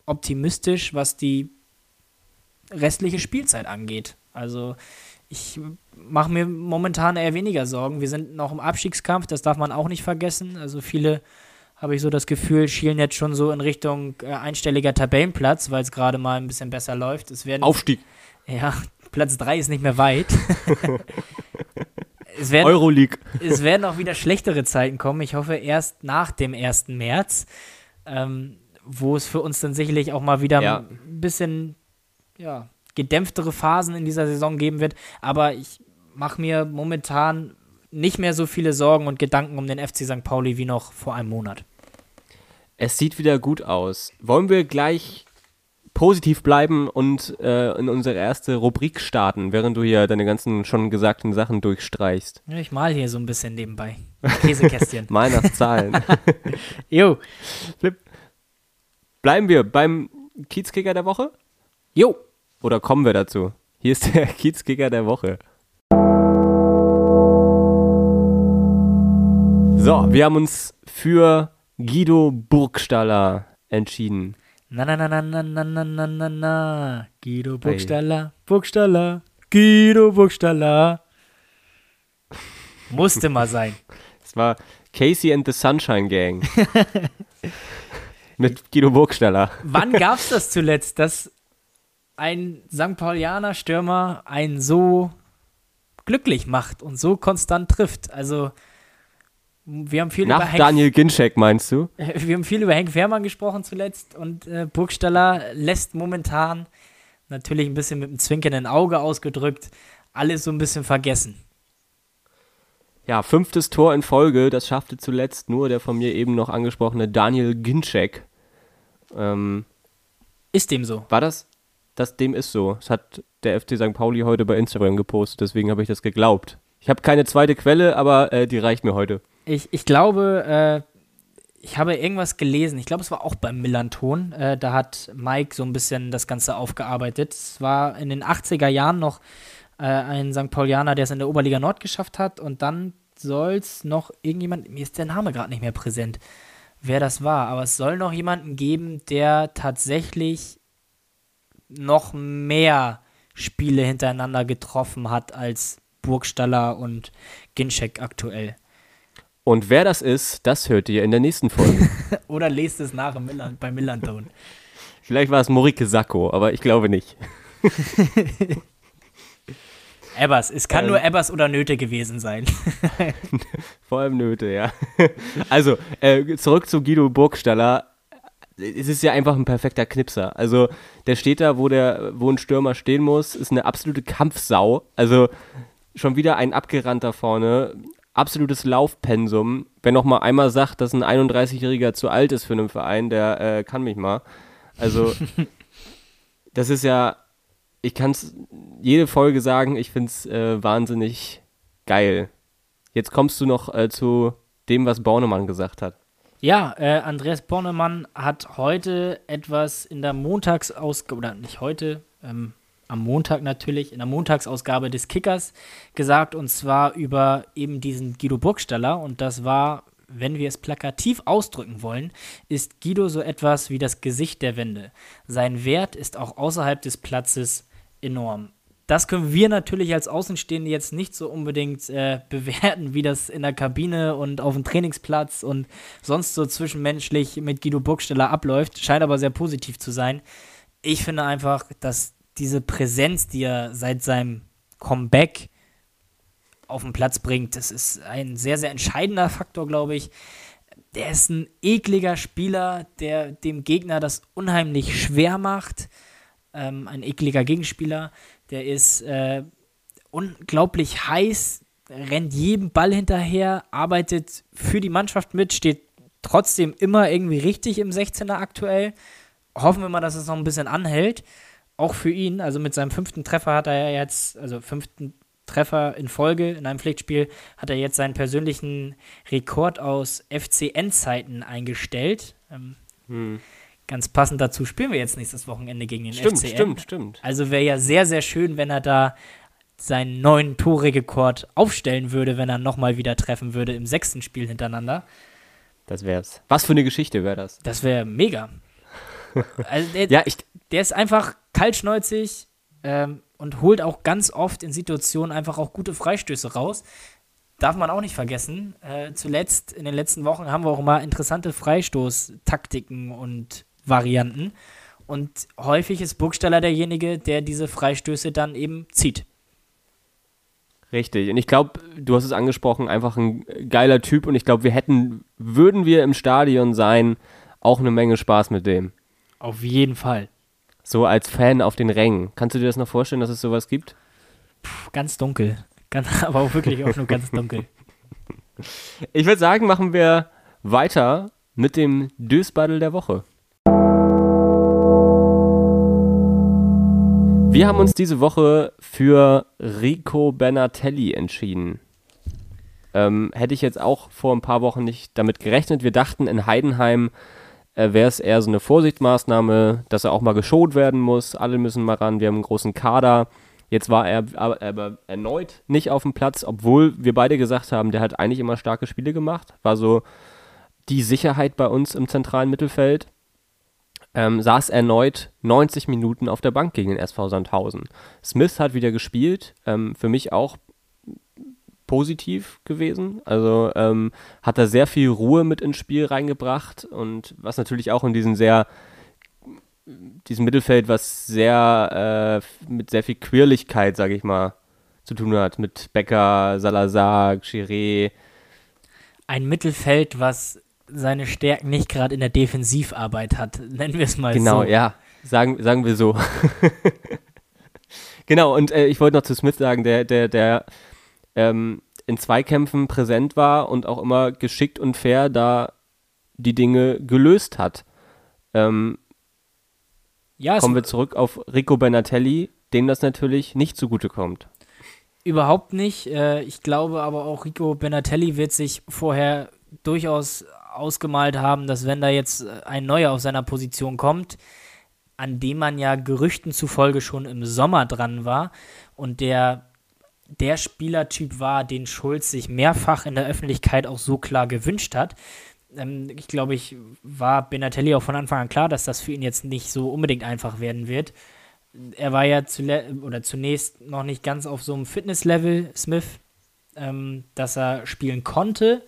optimistisch, was die restliche Spielzeit angeht. Also ich mache mir momentan eher weniger Sorgen. Wir sind noch im Abstiegskampf, das darf man auch nicht vergessen. Also viele, habe ich so das Gefühl, schielen jetzt schon so in Richtung äh, einstelliger Tabellenplatz, weil es gerade mal ein bisschen besser läuft. Es werden, Aufstieg. ja, (laughs) Platz 3 ist nicht mehr weit. (laughs) es, werden, Euroleague. es werden auch wieder schlechtere Zeiten kommen. Ich hoffe erst nach dem 1. März, ähm, wo es für uns dann sicherlich auch mal wieder Ja. ein bisschen ja, gedämpftere Phasen in dieser Saison geben wird. Aber ich mache mir momentan nicht mehr so viele Sorgen und Gedanken um den FC St. Pauli wie noch vor einem Monat. Es sieht wieder gut aus. Wollen wir gleich positiv bleiben und äh, in unsere erste Rubrik starten, während du hier deine ganzen schon gesagten Sachen durchstreichst? Ich mal hier so ein bisschen nebenbei. Käsekästchen. Mal nach Zahlen. jo, bleiben wir beim Kiezkicker der Woche? jo. Oder kommen wir dazu? Hier ist der (laughs) Kiezkicker der Woche. So, wir haben uns für Guido Burgstaller entschieden. Na, na, na, na, na, na, na, na, na, na. Guido Burgstaller, Burgstaller, Guido Burgstaller. Musste mal sein. (laughs) Es war Casey and the Sunshine Gang. (laughs) Mit Guido Burgstaller. Wann gab's das zuletzt, dass ein St. Paulianer Stürmer einen so glücklich macht und so konstant trifft? Also, wir haben viel über Nach Henk Daniel Ginczek, meinst du? (laughs) Wir haben viel über Henk Fährmann gesprochen zuletzt und äh, Burgstaller lässt momentan natürlich ein bisschen mit einem zwinkernden Auge ausgedrückt alles so ein bisschen vergessen. Ja, fünftes Tor in Folge, das schaffte zuletzt nur der von mir eben noch angesprochene Daniel Ginczek. Ähm, Ist dem so? war das? Das dem ist so. Das hat der FC St. Pauli heute bei Instagram gepostet, deswegen habe ich das geglaubt. Ich habe keine zweite Quelle, aber äh, die reicht mir heute. Ich, ich glaube, äh, ich habe irgendwas gelesen. Ich glaube, es war auch beim Millanton. Äh, da hat Mike so ein bisschen das Ganze aufgearbeitet. Es war in den 80er Jahren noch äh, ein St. Paulianer, der es in der Oberliga Nord geschafft hat. Und dann soll es noch irgendjemand, mir ist der Name gerade nicht mehr präsent, wer das war. Aber es soll noch jemanden geben, der tatsächlich noch mehr Spiele hintereinander getroffen hat als Burgstaller und Ginczek aktuell. Und wer das ist, das hört ihr in der nächsten Folge. (laughs) Oder lest es nach im Millan, bei Millanton. (laughs) Vielleicht war es Morike Sacco, aber ich glaube nicht. (laughs) Ebbers. Es kann Ähm. nur Ebbers oder Nöte gewesen sein. Vor allem Nöte, ja. Also, äh, zurück zu Guido Burgstaller. Es ist ja einfach ein perfekter Knipser. Also, der steht da, wo, der, wo ein Stürmer stehen muss, ist eine absolute Kampfsau. Also, schon wieder ein Abgerannter vorne. Absolutes Laufpensum. Wer noch mal einmal sagt, dass ein 31-Jähriger zu alt ist für einen Verein, der äh, kann mich mal. Also, (laughs) das ist ja, ich kann es jede Folge sagen, ich finde es äh, wahnsinnig geil. Jetzt kommst du noch äh, zu dem, was Bornemann gesagt hat. Ja, äh, Andreas Bornemann hat heute etwas in der Montagsausgabe, oder nicht heute, ähm, am Montag natürlich, in der Montagsausgabe des Kickers gesagt, und zwar über eben diesen Guido Burgstaller. Und das war, wenn wir es plakativ ausdrücken wollen, ist Guido so etwas wie das Gesicht der Wende. Sein Wert ist auch außerhalb des Platzes enorm. Das können wir natürlich als Außenstehende jetzt nicht so unbedingt äh, bewerten, wie das in der Kabine und auf dem Trainingsplatz und sonst so zwischenmenschlich mit Guido Burgsteller abläuft. Scheint aber sehr positiv zu sein. Ich finde einfach, dass diese Präsenz, die er seit seinem Comeback auf den Platz bringt, das ist ein sehr, sehr entscheidender Faktor, glaube ich. Der ist ein ekliger Spieler, der dem Gegner das unheimlich schwer macht. Ähm, ein ekliger Gegenspieler der ist äh, unglaublich heiß, rennt jedem Ball hinterher, arbeitet für die Mannschaft mit, steht trotzdem immer irgendwie richtig im 16er aktuell. Hoffen wir mal, dass es noch ein bisschen anhält. Auch für ihn, also mit seinem fünften Treffer hat er jetzt, also fünften Treffer in Folge in einem Pflichtspiel, hat er jetzt seinen persönlichen Rekord aus FCN-Zeiten eingestellt. Ähm, hm. Ganz passend dazu spielen wir jetzt nächstes Wochenende gegen den stimmt, FCN. Stimmt, stimmt, Also wäre ja sehr, sehr schön, wenn er da seinen neuen Torrekord aufstellen würde, wenn er nochmal wieder treffen würde im sechsten Spiel hintereinander. Das wär's. Was für eine Geschichte wäre das? Das wäre mega. (laughs) Also der, ja, ich, der ist einfach kaltschnäuzig ähm, und holt auch ganz oft in Situationen einfach auch gute Freistöße raus. Darf man auch nicht vergessen. Äh, zuletzt, in den letzten Wochen, haben wir auch immer interessante Freistoßtaktiken und Varianten. Und häufig ist Burgstaller derjenige, der diese Freistöße dann eben zieht. Richtig. Und ich glaube, du hast es angesprochen, einfach ein geiler Typ. Und ich glaube, wir hätten, würden wir im Stadion sein, auch eine Menge Spaß mit dem. Auf jeden Fall. So als Fan auf den Rängen. Kannst du dir das noch vorstellen, dass es sowas gibt? Puh, ganz dunkel. Ganz, (laughs) aber auch wirklich auch nur ganz dunkel. Ich würde sagen, machen wir weiter mit dem Dösbaddel der Woche. Wir haben uns diese Woche für Rico Benatelli entschieden. Ähm, hätte ich jetzt auch vor ein paar Wochen nicht damit gerechnet. Wir dachten, in Heidenheim äh, wäre es eher so eine Vorsichtsmaßnahme, dass er auch mal geschont werden muss. Alle müssen mal ran. Wir haben einen großen Kader. Jetzt war er aber erneut nicht auf dem Platz, obwohl wir beide gesagt haben, der hat eigentlich immer starke Spiele gemacht. War so die Sicherheit bei uns im zentralen Mittelfeld ähm, saß erneut 90 Minuten auf der Bank gegen den SV Sandhausen. Smith hat wieder gespielt, ähm, für mich auch positiv gewesen. Also ähm, hat er sehr viel Ruhe mit ins Spiel reingebracht und was natürlich auch in diesem sehr diesem Mittelfeld, was sehr äh, mit sehr viel Quirligkeit, sage ich mal, zu tun hat. Mit Becker, Salazar, Chiré. Ein Mittelfeld, was seine Stärken nicht gerade in der Defensivarbeit hat, nennen wir es mal genau, so. Genau, ja, sagen, sagen wir so. (laughs) genau, und äh, ich wollte noch zu Smith sagen, der, der, der ähm, in Zweikämpfen präsent war und auch immer geschickt und fair da die Dinge gelöst hat. Ähm, ja, kommen wir zurück auf Rico Benatelli, dem das natürlich nicht zugute kommt. Überhaupt nicht. Äh, ich glaube aber auch, Rico Benatelli wird sich vorher durchaus ausgemalt haben, dass wenn da jetzt äh, ein neuer auf seiner Position kommt, an dem man ja Gerüchten zufolge schon im Sommer dran war und der der Spielertyp war, den Schulz sich mehrfach in der Öffentlichkeit auch so klar gewünscht hat. Ähm, ich glaube, ich war Benatelli auch von Anfang an klar, dass das für ihn jetzt nicht so unbedingt einfach werden wird. Er war ja oder zunächst noch nicht ganz auf so einem Fitnesslevel, Smith, ähm, dass er spielen konnte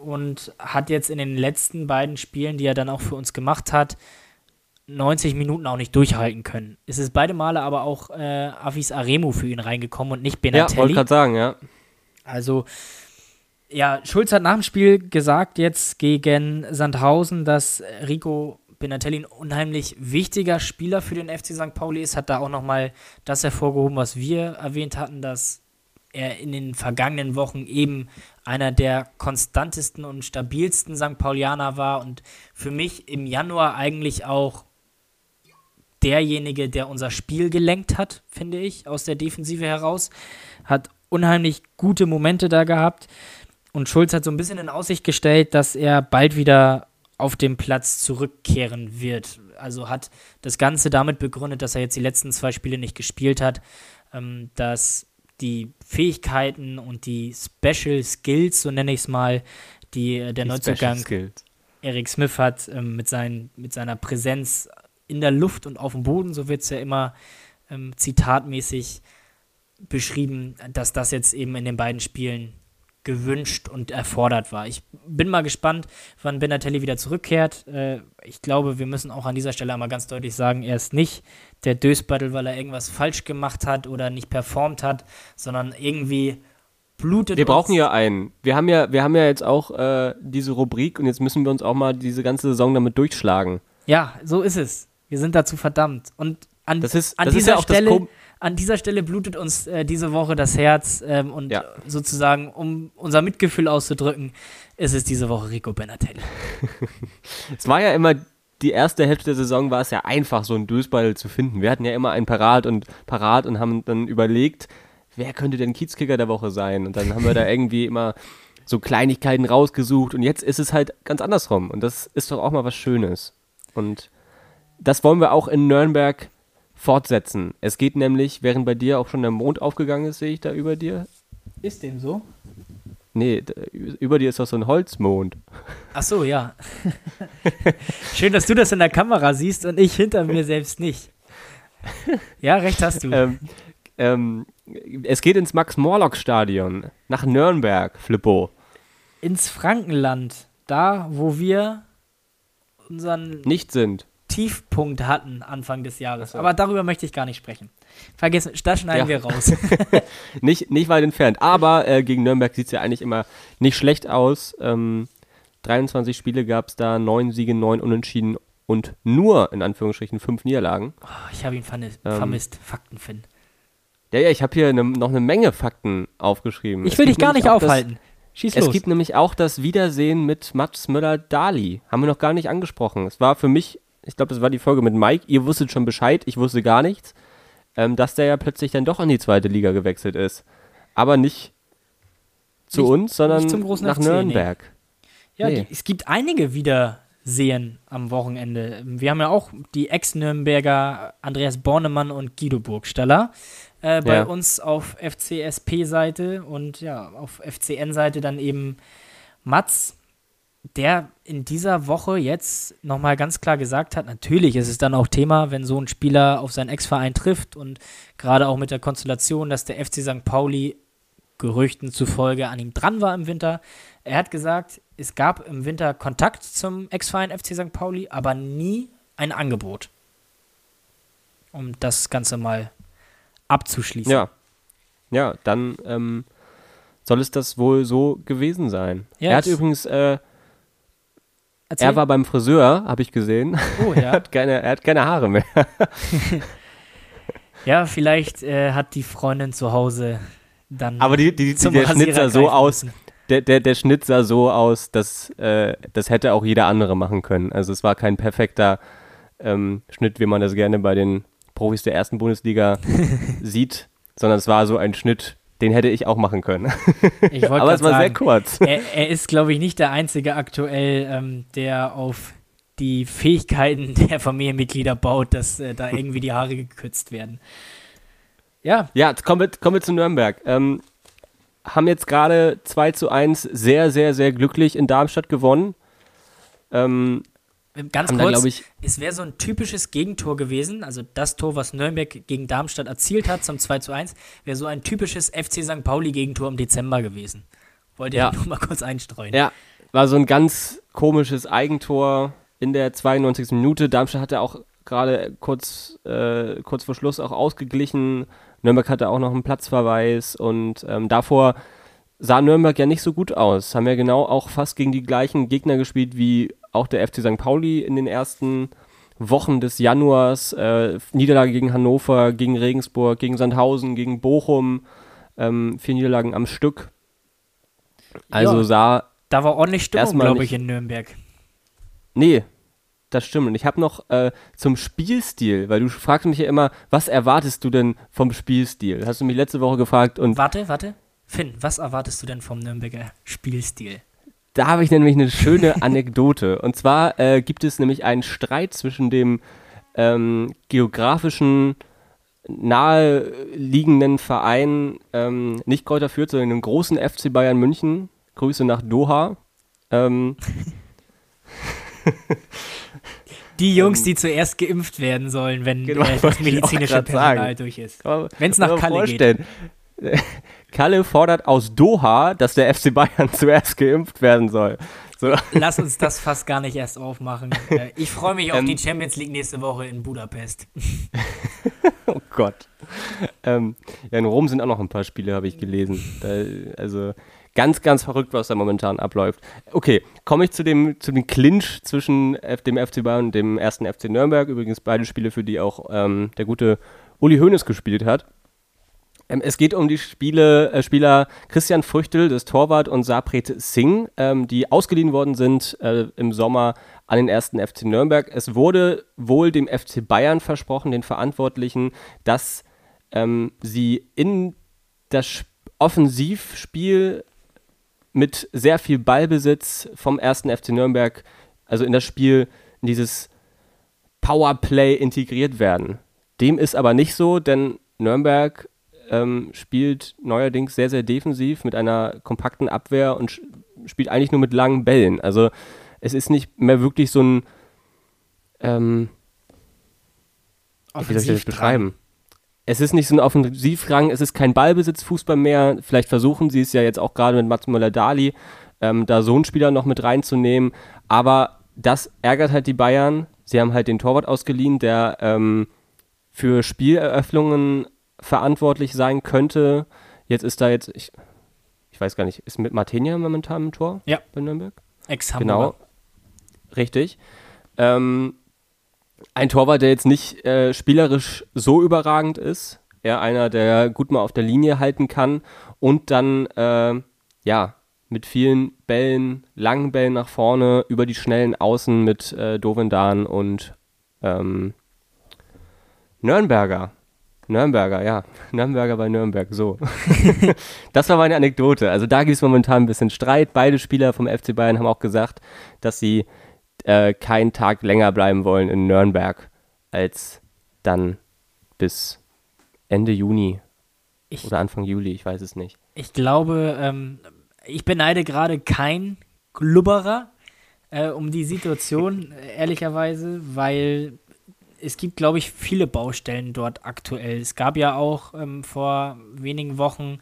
und hat jetzt in den letzten beiden Spielen, die er dann auch für uns gemacht hat, 90 Minuten auch nicht durchhalten können. Es ist beide Male aber auch äh, Afis Aremu für ihn reingekommen und nicht Benatelli. Ja, wollte gerade sagen, ja. Also, ja, Schulz hat nach dem Spiel gesagt, jetzt gegen Sandhausen, dass Rico Benatelli ein unheimlich wichtiger Spieler für den FC St. Pauli ist, hat da auch nochmal das hervorgehoben, was wir erwähnt hatten, dass er in den vergangenen Wochen eben einer der konstantesten und stabilsten St. Paulianer war und für mich im Januar eigentlich auch derjenige, der unser Spiel gelenkt hat, finde ich, aus der Defensive heraus. Hat unheimlich gute Momente da gehabt und Schulz hat so ein bisschen in Aussicht gestellt, dass er bald wieder auf dem Platz zurückkehren wird. Also hat das Ganze damit begründet, dass er jetzt die letzten zwei Spiele nicht gespielt hat, ähm, dass die Fähigkeiten und die Special Skills, so nenne ich es mal, die äh, der die Neuzugang Eric Smith hat, ähm, mit, sein, mit seiner Präsenz in der Luft und auf dem Boden, so wird es ja immer ähm, zitatmäßig beschrieben, dass das jetzt eben in den beiden Spielen gewünscht und erfordert war. Ich bin mal gespannt, wann Benatelli wieder zurückkehrt. Äh, ich glaube, wir müssen auch an dieser Stelle einmal ganz deutlich sagen, er ist nicht der Dösbattel, weil er irgendwas falsch gemacht hat oder nicht performt hat, sondern irgendwie blutet Wir brauchen ja einen. Wir haben ja, wir haben ja jetzt auch äh, diese Rubrik und jetzt müssen wir uns auch mal diese ganze Saison damit durchschlagen. Ja, so ist es. Wir sind dazu verdammt. Und an, Das ist, an das ist dieser ja auch Stelle das an dieser Stelle blutet uns äh, diese Woche das Herz ähm, und Ja. sozusagen, um unser Mitgefühl auszudrücken, ist es diese Woche Rico Benatelli. (laughs) Es war ja immer, die erste Hälfte der Saison war es ja einfach, so einen Dösball zu finden. Wir hatten ja immer einen parat und parat und haben dann überlegt, wer könnte denn Kiezkicker der Woche sein? Und dann haben wir da (laughs) irgendwie immer so Kleinigkeiten rausgesucht und jetzt ist es halt ganz andersrum. Und das ist doch auch mal was Schönes. Und das wollen wir auch in Nürnberg fortsetzen. Es geht nämlich, während bei dir auch schon der Mond aufgegangen ist, sehe ich da über dir. Ist dem so? Nee, über dir ist doch so ein Holzmond. Ach so, ja. (laughs) Schön, dass du das in der Kamera siehst und ich hinter mir selbst nicht. Ja, recht hast du. (laughs) ähm, ähm, es geht ins Max-Morlock-Stadion nach Nürnberg, Flippo. Ins Frankenland, da, wo wir unseren Nicht sind. Tiefpunkt hatten Anfang des Jahres. So. Aber darüber möchte ich gar nicht sprechen. Vergessen, das schneiden Ja. wir raus. (laughs) Nicht, nicht weit entfernt. Aber äh, gegen Nürnberg sieht es ja eigentlich immer nicht schlecht aus. Ähm, 23 Spiele gab es da, 9 Siege, 9 Unentschieden und nur, in Anführungsstrichen, 5 Niederlagen. Oh, ich habe ihn vermi- Ähm, vermisst, Faktenfinn. Ja, ja, ich habe hier ne, noch eine Menge Fakten aufgeschrieben. Ich will dich gar nicht auch das- aufhalten. Schieß Es los. gibt nämlich auch das Wiedersehen mit Mats Möller-Dali. Haben wir noch gar nicht angesprochen. Es war für mich, ich glaube, das war die Folge mit Mike. Ihr wusstet schon Bescheid, ich wusste gar nichts, ähm, dass der ja plötzlich dann doch in die zweite Liga gewechselt ist. Aber nicht zu Nicht- uns, sondern nach FC, nee. Nürnberg. Ja, Nee. die, es gibt einige Wiedersehen am Wochenende. Wir haben ja auch die Ex-Nürnberger Andreas Bornemann und Guido Burgstaller äh, bei Ja. uns auf FCSP-Seite und ja, auf FCN-Seite dann eben Mats, der in dieser Woche jetzt nochmal ganz klar gesagt hat, natürlich ist es dann auch Thema, wenn so ein Spieler auf seinen Ex-Verein trifft und gerade auch mit der Konstellation, dass der FC St. Pauli Gerüchten zufolge an ihm dran war im Winter. Er hat gesagt, es gab im Winter Kontakt zum Ex-Verein FC St. Pauli, aber nie ein Angebot. Um das Ganze mal abzuschließen. Ja. Ja, dann ähm, soll es das wohl so gewesen sein. Ja, er hat übrigens, äh, Erzähl. er war beim Friseur, habe ich gesehen. oh, (laughs) er, ja. hat keine, er hat keine Haare mehr. (laughs) ja, vielleicht äh, hat die Freundin zu Hause dann Aber die, die, die, zum der Schnitt sah so aus, der, der, der Schnitt sah so aus, dass äh, das hätte auch jeder andere machen können. Also es war kein perfekter ähm, Schnitt, wie man das gerne bei den Profis der ersten Bundesliga (laughs) sieht, sondern es war so ein Schnitt, den hätte ich auch machen können. (laughs) Aber es war grad sehr sagen, kurz. er, er ist, glaube ich, nicht der Einzige aktuell, ähm, der auf die Fähigkeiten (laughs) der Familienmitglieder baut, dass äh, da irgendwie die Haare gekürzt werden. Ja, Ja, jetzt kommen wir, kommen wir zu Nürnberg. Ähm, haben jetzt gerade 2 zu 1 sehr, sehr, sehr glücklich in Darmstadt gewonnen. Ähm, ganz haben da, kurz, glaube ich, es wäre so ein typisches Gegentor gewesen, also das Tor, was Nürnberg gegen Darmstadt erzielt hat zum 2 zu 1, wäre so ein typisches FC St. Pauli-Gegentor im Dezember gewesen. Wollte Ja. ich nur mal kurz einstreuen. Ja, war so ein ganz komisches Eigentor in der 92. Minute. Darmstadt hatte auch gerade kurz, äh, kurz vor Schluss auch ausgeglichen. Nürnberg hatte auch noch einen Platzverweis und ähm, davor sah Nürnberg ja nicht so gut aus. Haben ja genau auch fast gegen die gleichen Gegner gespielt wie auch der FC St. Pauli in den ersten Wochen des Januars. Äh, Niederlage gegen Hannover, gegen Regensburg, gegen Sandhausen, gegen Bochum. Ähm, vier Niederlagen am Stück. Also Ja. sah Da war ordentlich Stimmung, glaube ich, in Nürnberg. Nee, das stimmt. Und ich habe noch äh, zum Spielstil, weil du fragst mich ja immer, was erwartest du denn vom Spielstil? Hast du mich letzte Woche gefragt und Warte, warte. Finn, was erwartest du denn vom Nürnberger Spielstil? da habe ich nämlich eine schöne (laughs) Anekdote. Und zwar äh, gibt es nämlich einen Streit zwischen dem ähm, geografischen naheliegenden Verein, ähm, nicht Kräuter Fürth, sondern dem großen FC Bayern München. Grüße nach Doha. Ähm, (laughs) Die Jungs, ähm, die zuerst geimpft werden sollen, wenn genau, äh, das medizinische Personal durch ist. Wenn es nach Kalle vorstellen. geht. (laughs) Kalle fordert aus Doha, dass der FC Bayern (laughs) zuerst geimpft werden soll. So. Lass uns das fast gar nicht erst aufmachen. (laughs) Ich freue mich auf ähm, die Champions League nächste Woche in Budapest. oh Gott. Ähm, ja, in Rom sind auch noch ein paar Spiele, habe ich gelesen. Da, also ganz, ganz verrückt, was da momentan abläuft. Okay, komme ich zu dem, zu dem Clinch zwischen dem FC Bayern und dem ersten FC Nürnberg. Übrigens beide Spiele, für die auch ähm, der gute Uli Hoeneß gespielt hat. Ähm, es geht um die Spiele, äh, Spieler Christian Früchtel, das Torwart, und Sapret Singh, ähm, die ausgeliehen worden sind äh, im Sommer an den ersten FC Nürnberg. Es wurde wohl dem FC Bayern versprochen, den Verantwortlichen, dass ähm, sie in das Offensivspiel mit sehr viel Ballbesitz vom ersten FC Nürnberg, also in das Spiel, in dieses Powerplay integriert werden. Dem ist aber nicht so, denn Nürnberg ähm, spielt neuerdings sehr, sehr defensiv mit einer kompakten Abwehr und spielt eigentlich nur mit langen Bällen. Also es ist nicht mehr wirklich so ein ähm, wie soll ich das beschreiben? Es ist nicht so ein Offensivrang, es ist kein Ballbesitzfußball mehr. Vielleicht versuchen sie es ja jetzt auch gerade mit Mats Möller-Dali, ähm, da so einen Spieler noch mit reinzunehmen. Aber das ärgert halt die Bayern. Sie haben halt den Torwart ausgeliehen, der ähm, für Spieleröffnungen verantwortlich sein könnte. Jetzt ist da jetzt, ich, ich weiß gar nicht, ist mit Martinia momentan im Tor? Ja. Bei Nürnberg? Ex-Hamburger. Genau. Richtig. Ähm, ein Torwart, der jetzt nicht äh, spielerisch so überragend ist. Eher einer, der gut mal auf der Linie halten kann und dann, äh, ja, mit vielen Bällen, langen Bällen nach vorne, über die schnellen Außen mit äh, Dovendan und ähm, Nürnberger Nürnberger, ja. Nürnberger bei Nürnberg, so. (laughs) das war meine Anekdote. Also da gibt es momentan ein bisschen Streit. Beide Spieler vom FC Bayern haben auch gesagt, dass sie äh, keinen Tag länger bleiben wollen in Nürnberg als dann bis Ende Juni ich, oder Anfang Juli, ich weiß es nicht. Ich glaube, ähm, ich beneide gerade kein Glubberer äh, um die Situation, ehrlicherweise, weil es gibt, glaube ich, viele Baustellen dort aktuell. Es gab ja auch ähm, vor wenigen Wochen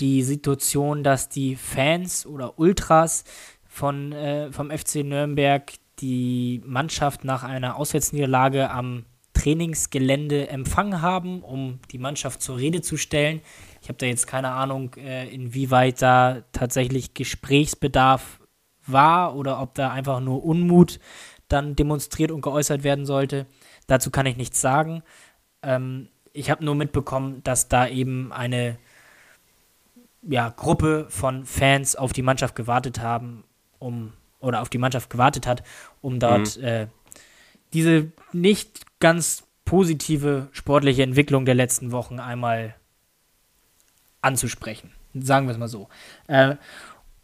die Situation, dass die Fans oder Ultras von, äh, vom FC Nürnberg die Mannschaft nach einer Auswärtsniederlage am Trainingsgelände empfangen haben, um die Mannschaft zur Rede zu stellen. Ich habe da jetzt keine Ahnung, äh, inwieweit da tatsächlich Gesprächsbedarf war oder ob da einfach nur Unmut dann demonstriert und geäußert werden sollte. Dazu kann ich nichts sagen. Ähm, ich habe nur mitbekommen, dass da eben eine ja, Gruppe von Fans auf die Mannschaft gewartet haben, um oder auf die Mannschaft gewartet hat, um dort mhm. äh, diese nicht ganz positive sportliche Entwicklung der letzten Wochen einmal anzusprechen. Sagen wir es mal so. Äh,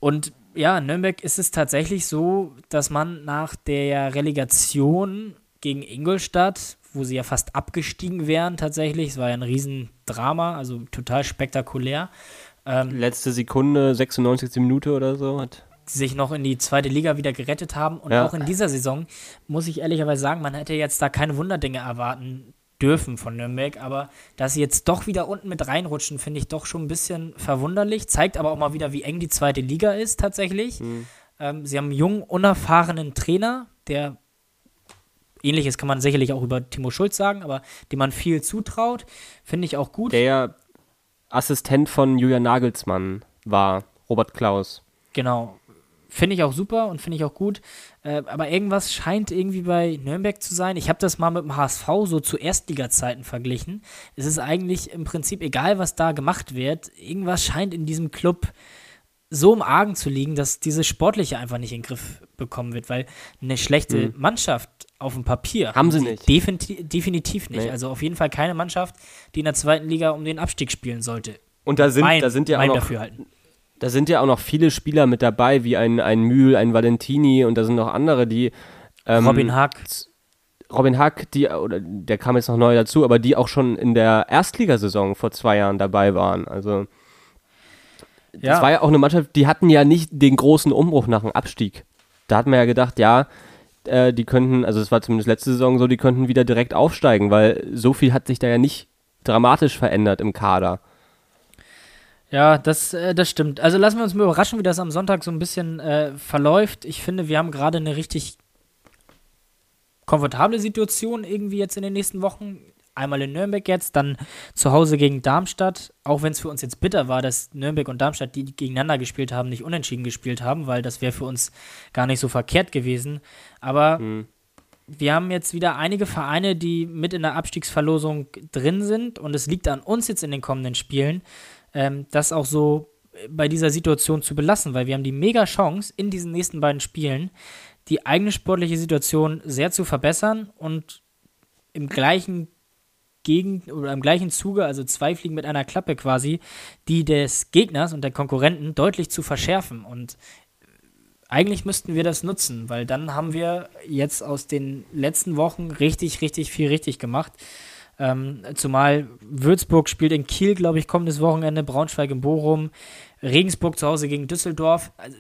und ja, Nürnberg ist es tatsächlich so, dass man nach der Relegation gegen Ingolstadt, wo sie ja fast abgestiegen wären tatsächlich, es war ja ein Riesendrama, also total spektakulär. Ähm, Letzte Sekunde, 96. Minute oder so hat sich noch in die zweite Liga wieder gerettet haben. Und ja. auch in dieser Saison muss ich ehrlicherweise sagen, man hätte jetzt da keine Wunderdinge erwarten dürfen von Nürnberg, aber dass sie jetzt doch wieder unten mit reinrutschen, finde ich doch schon ein bisschen verwunderlich. Zeigt aber auch mal wieder, wie eng die zweite Liga ist tatsächlich. Mhm. Ähm, sie haben einen jungen, unerfahrenen Trainer, der ähnliches kann man sicherlich auch über Timo Schulz sagen, aber dem man viel zutraut, finde ich auch gut. Der Assistent von Julian Nagelsmann war Robert Klaus. Genau. Finde ich auch super und finde ich auch gut. Äh, aber irgendwas scheint irgendwie bei Nürnberg zu sein. Ich habe das mal mit dem HSV so zu Erstliga-Zeiten verglichen. Es ist eigentlich im Prinzip egal, was da gemacht wird. Irgendwas scheint in diesem Club so im Argen zu liegen, dass diese Sportliche einfach nicht in den Griff bekommen wird, weil eine schlechte mhm. Mannschaft auf dem Papier haben, haben sie nicht. Definitiv, definitiv nicht. Nee. Also auf jeden Fall keine Mannschaft, die in der zweiten Liga um den Abstieg spielen sollte. Und da sind, mein, da sind ja auch noch, da sind ja auch noch viele Spieler mit dabei, wie ein, ein Mühl, ein Valentini und da sind noch andere, die ähm, Robin Hack. Robin Hack, die, oder der kam jetzt noch neu dazu, aber die auch schon in der Erstligasaison vor zwei Jahren dabei waren. Also ja. das war ja auch eine Mannschaft, die hatten ja nicht den großen Umbruch nach dem Abstieg. Da hat man ja gedacht, ja, äh, die könnten, also es war zumindest letzte Saison so, die könnten wieder direkt aufsteigen, weil so viel hat sich da ja nicht dramatisch verändert im Kader. Ja, das, äh, das stimmt. Also lassen wir uns mal überraschen, wie das am Sonntag so ein bisschen äh, verläuft. Ich finde, wir haben gerade eine richtig komfortable Situation irgendwie jetzt in den nächsten Wochen. Einmal in Nürnberg jetzt, dann zu Hause gegen Darmstadt. Auch wenn es für uns jetzt bitter war, dass Nürnberg und Darmstadt, die gegeneinander gespielt haben, nicht unentschieden gespielt haben, weil das wäre für uns gar nicht so verkehrt gewesen. Aber mhm. wir haben jetzt wieder einige Vereine, die mit in der Abstiegsverlosung drin sind. Und es liegt an uns jetzt in den kommenden Spielen, ähm, das auch so bei dieser Situation zu belassen, weil wir haben die mega Chance in diesen nächsten beiden Spielen die eigene sportliche Situation sehr zu verbessern und im gleichen Gegend oder im gleichen Zuge, also zwei Fliegen mit einer Klappe quasi, die des Gegners und der Konkurrenten deutlich zu verschärfen. Und eigentlich müssten wir das nutzen, weil dann haben wir jetzt aus den letzten Wochen richtig, richtig viel richtig gemacht. Ähm, zumal Würzburg spielt in Kiel, glaube ich, kommendes Wochenende, Braunschweig in Bochum, Regensburg zu Hause gegen Düsseldorf. Also,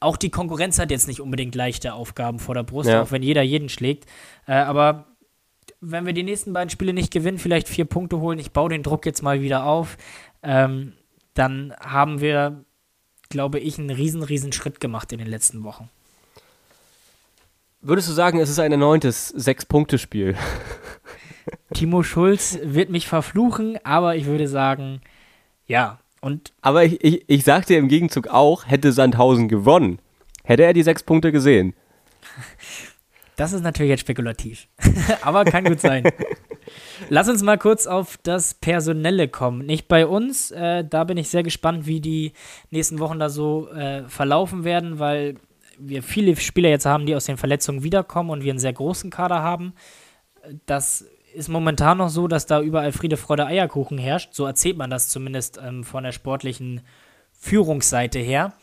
auch die Konkurrenz hat jetzt nicht unbedingt leichte Aufgaben vor der Brust, ja. auch wenn jeder jeden schlägt. Äh, aber wenn wir die nächsten beiden Spiele nicht gewinnen, vielleicht vier Punkte holen, ich baue den Druck jetzt mal wieder auf, ähm, dann haben wir, glaube ich, einen riesen, riesen Schritt gemacht in den letzten Wochen. Würdest du sagen, es ist ein erneutes Sechs-Punkte-Spiel? (laughs) Timo Schulz wird mich verfluchen, aber ich würde sagen, ja, und Aber ich, ich, ich sag dir im Gegenzug auch, hätte Sandhausen gewonnen, hätte er die sechs Punkte gesehen. (laughs) Das ist natürlich jetzt spekulativ. (laughs) Aber kann gut sein. Lass uns mal kurz auf das Personelle kommen. Nicht bei uns. Äh, da bin ich sehr gespannt, wie die nächsten Wochen da so äh, verlaufen werden, weil wir viele Spieler jetzt haben, die aus den Verletzungen wiederkommen und wir einen sehr großen Kader haben. Das ist momentan noch so, dass da überall Friede, Freude, Eierkuchen herrscht. So erzählt man das zumindest ähm, von der sportlichen Führungsseite her,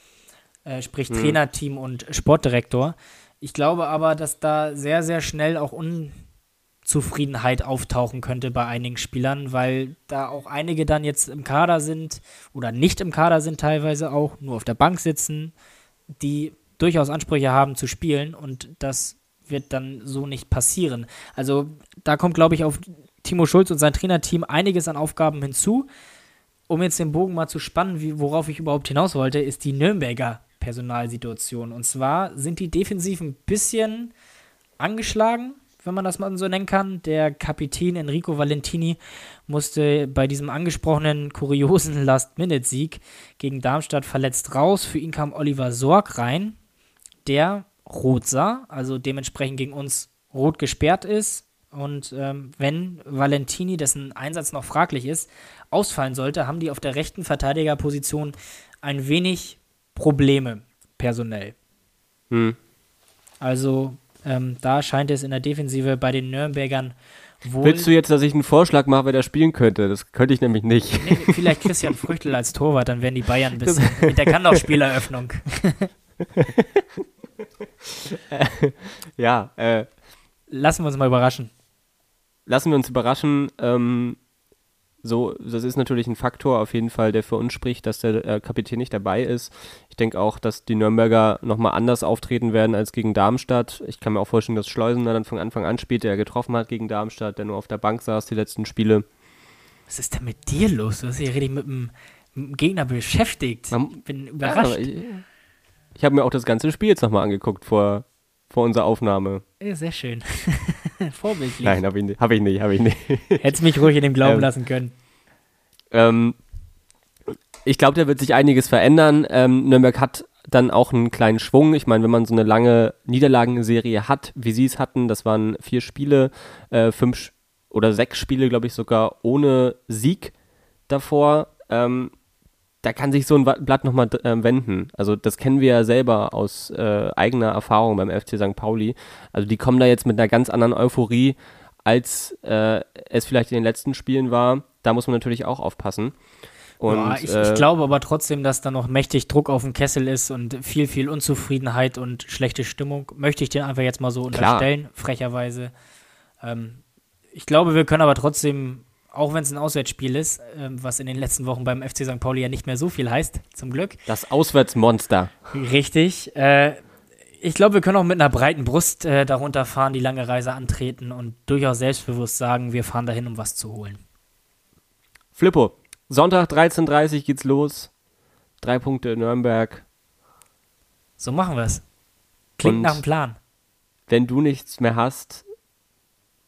äh, sprich mhm. Trainerteam und Sportdirektor. Ich glaube aber, dass da sehr, sehr schnell auch Unzufriedenheit auftauchen könnte bei einigen Spielern, weil da auch einige dann jetzt im Kader sind oder nicht im Kader sind teilweise auch, nur auf der Bank sitzen, die durchaus Ansprüche haben zu spielen und das wird dann so nicht passieren. Also da kommt, glaube ich, auf Timo Schulz und sein Trainerteam einiges an Aufgaben hinzu. Um jetzt den Bogen mal zu spannen, wie, worauf ich überhaupt hinaus wollte, ist die Nürnberger Personalsituation. Und zwar sind die defensiv ein bisschen angeschlagen, wenn man das mal so nennen kann. Der Kapitän Enrico Valentini musste bei diesem angesprochenen kuriosen Last-Minute-Sieg gegen Darmstadt verletzt raus. Für ihn kam Oliver Sorg rein, der rot sah, also dementsprechend gegen uns rot gesperrt ist. Und ähm, wenn Valentini, dessen Einsatz noch fraglich ist, ausfallen sollte, haben die auf der rechten Verteidigerposition ein wenig Probleme personell. Hm. Also ähm, da scheint es in der Defensive bei den Nürnbergern wohl. Willst du jetzt, dass ich einen Vorschlag mache, wer da spielen könnte? Das könnte ich nämlich nicht. Nee, vielleicht Christian Früchtel als Torwart, dann werden die Bayern ein bisschen. der kann doch Spieleröffnung. (laughs) ja, äh, Lassen wir uns mal überraschen. Lassen wir uns überraschen. Ähm, so, das ist natürlich ein Faktor auf jeden Fall, der für uns spricht, dass der äh, Kapitän nicht dabei ist. Ich denke auch, dass die Nürnberger nochmal anders auftreten werden als gegen Darmstadt. Ich kann mir auch vorstellen, dass Schleusener dann von Anfang an spielt, der er getroffen hat gegen Darmstadt, der nur auf der Bank saß die letzten Spiele. Was ist denn mit dir los? Du hast dich richtig mit dem, Gegner beschäftigt. Ich bin überrascht. Ja, ich habe mir auch das ganze Spiel jetzt nochmal angeguckt vor, vor unserer Aufnahme. Ja, sehr schön. (laughs) Vorbildlich. Nein, habe ich nicht. Hab ich nicht, hab ich nicht. (laughs) Hättest mich ruhig in dem glauben ähm, lassen können. Ähm, ich glaube, da wird sich einiges verändern. Ähm, Nürnberg hat dann auch einen kleinen Schwung. Ich meine, wenn man so eine lange Niederlagenserie hat, wie sie es hatten, das waren vier Spiele, äh, fünf oder sechs Spiele, glaube ich, sogar ohne Sieg davor. Ähm, da kann sich so ein Blatt nochmal äh, wenden. Also das kennen wir ja selber aus äh, eigener Erfahrung beim FC St. Pauli. Also die kommen da jetzt mit einer ganz anderen Euphorie, als äh, es vielleicht in den letzten Spielen war. Da muss man natürlich auch aufpassen. Und, ja, ich, ich, äh, glaube aber trotzdem, dass da noch mächtig Druck auf dem Kessel ist und viel, viel Unzufriedenheit und schlechte Stimmung. Möchte ich den einfach jetzt mal so unterstellen, klar. frecherweise. Ähm, ich glaube, wir können aber trotzdem auch wenn es ein Auswärtsspiel ist, äh, was in den letzten Wochen beim FC St. Pauli ja nicht mehr so viel heißt, zum Glück. Das Auswärtsmonster. Richtig. Äh, ich glaube, wir können auch mit einer breiten Brust äh, darunter fahren, die lange Reise antreten und durchaus selbstbewusst sagen, wir fahren dahin, um was zu holen. Flippo, Sonntag 13.30 Uhr geht's los. Drei Punkte in Nürnberg. So machen wir es. Klingt Und nach einem Plan. Wenn du nichts mehr hast,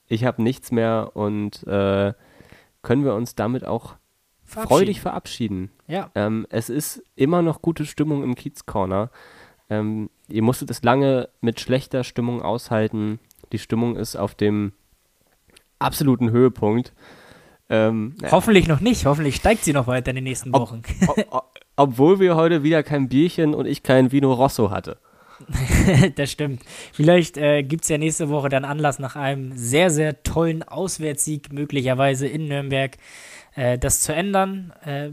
ich habe nichts mehr und äh, können wir uns damit auch freudig verabschieden. Ja. Ähm, es ist immer noch gute Stimmung im Kiez Corner. Ähm, ihr musstet es lange mit schlechter Stimmung aushalten. Die Stimmung ist auf dem absoluten Höhepunkt. Ähm, ja, Hoffentlich noch nicht. Hoffentlich steigt sie noch weiter in den nächsten Ob- Wochen. o- o- obwohl wir heute wieder kein Bierchen und ich kein Vino Rosso hatte. (laughs) das stimmt. Vielleicht äh, gibt es ja nächste Woche dann Anlass nach einem sehr, sehr tollen Auswärtssieg, möglicherweise in Nürnberg, äh, das zu ändern. Äh,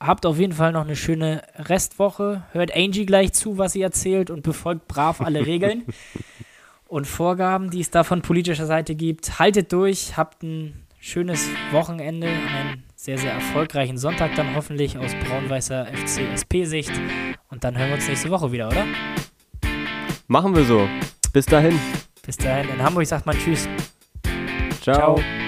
habt auf jeden Fall noch eine schöne Restwoche. Hört Angie gleich zu, was sie erzählt und befolgt brav alle Regeln (laughs) und Vorgaben, die es da von politischer Seite gibt. Haltet durch, habt ein schönes Wochenende, einen sehr, sehr erfolgreichen Sonntag dann hoffentlich aus braun-weißer FC-SP-Sicht. Und dann hören wir uns nächste Woche wieder, oder? Machen wir so. Bis dahin. Bis dahin, in Hamburg sagt man Tschüss. Ciao. Ciao.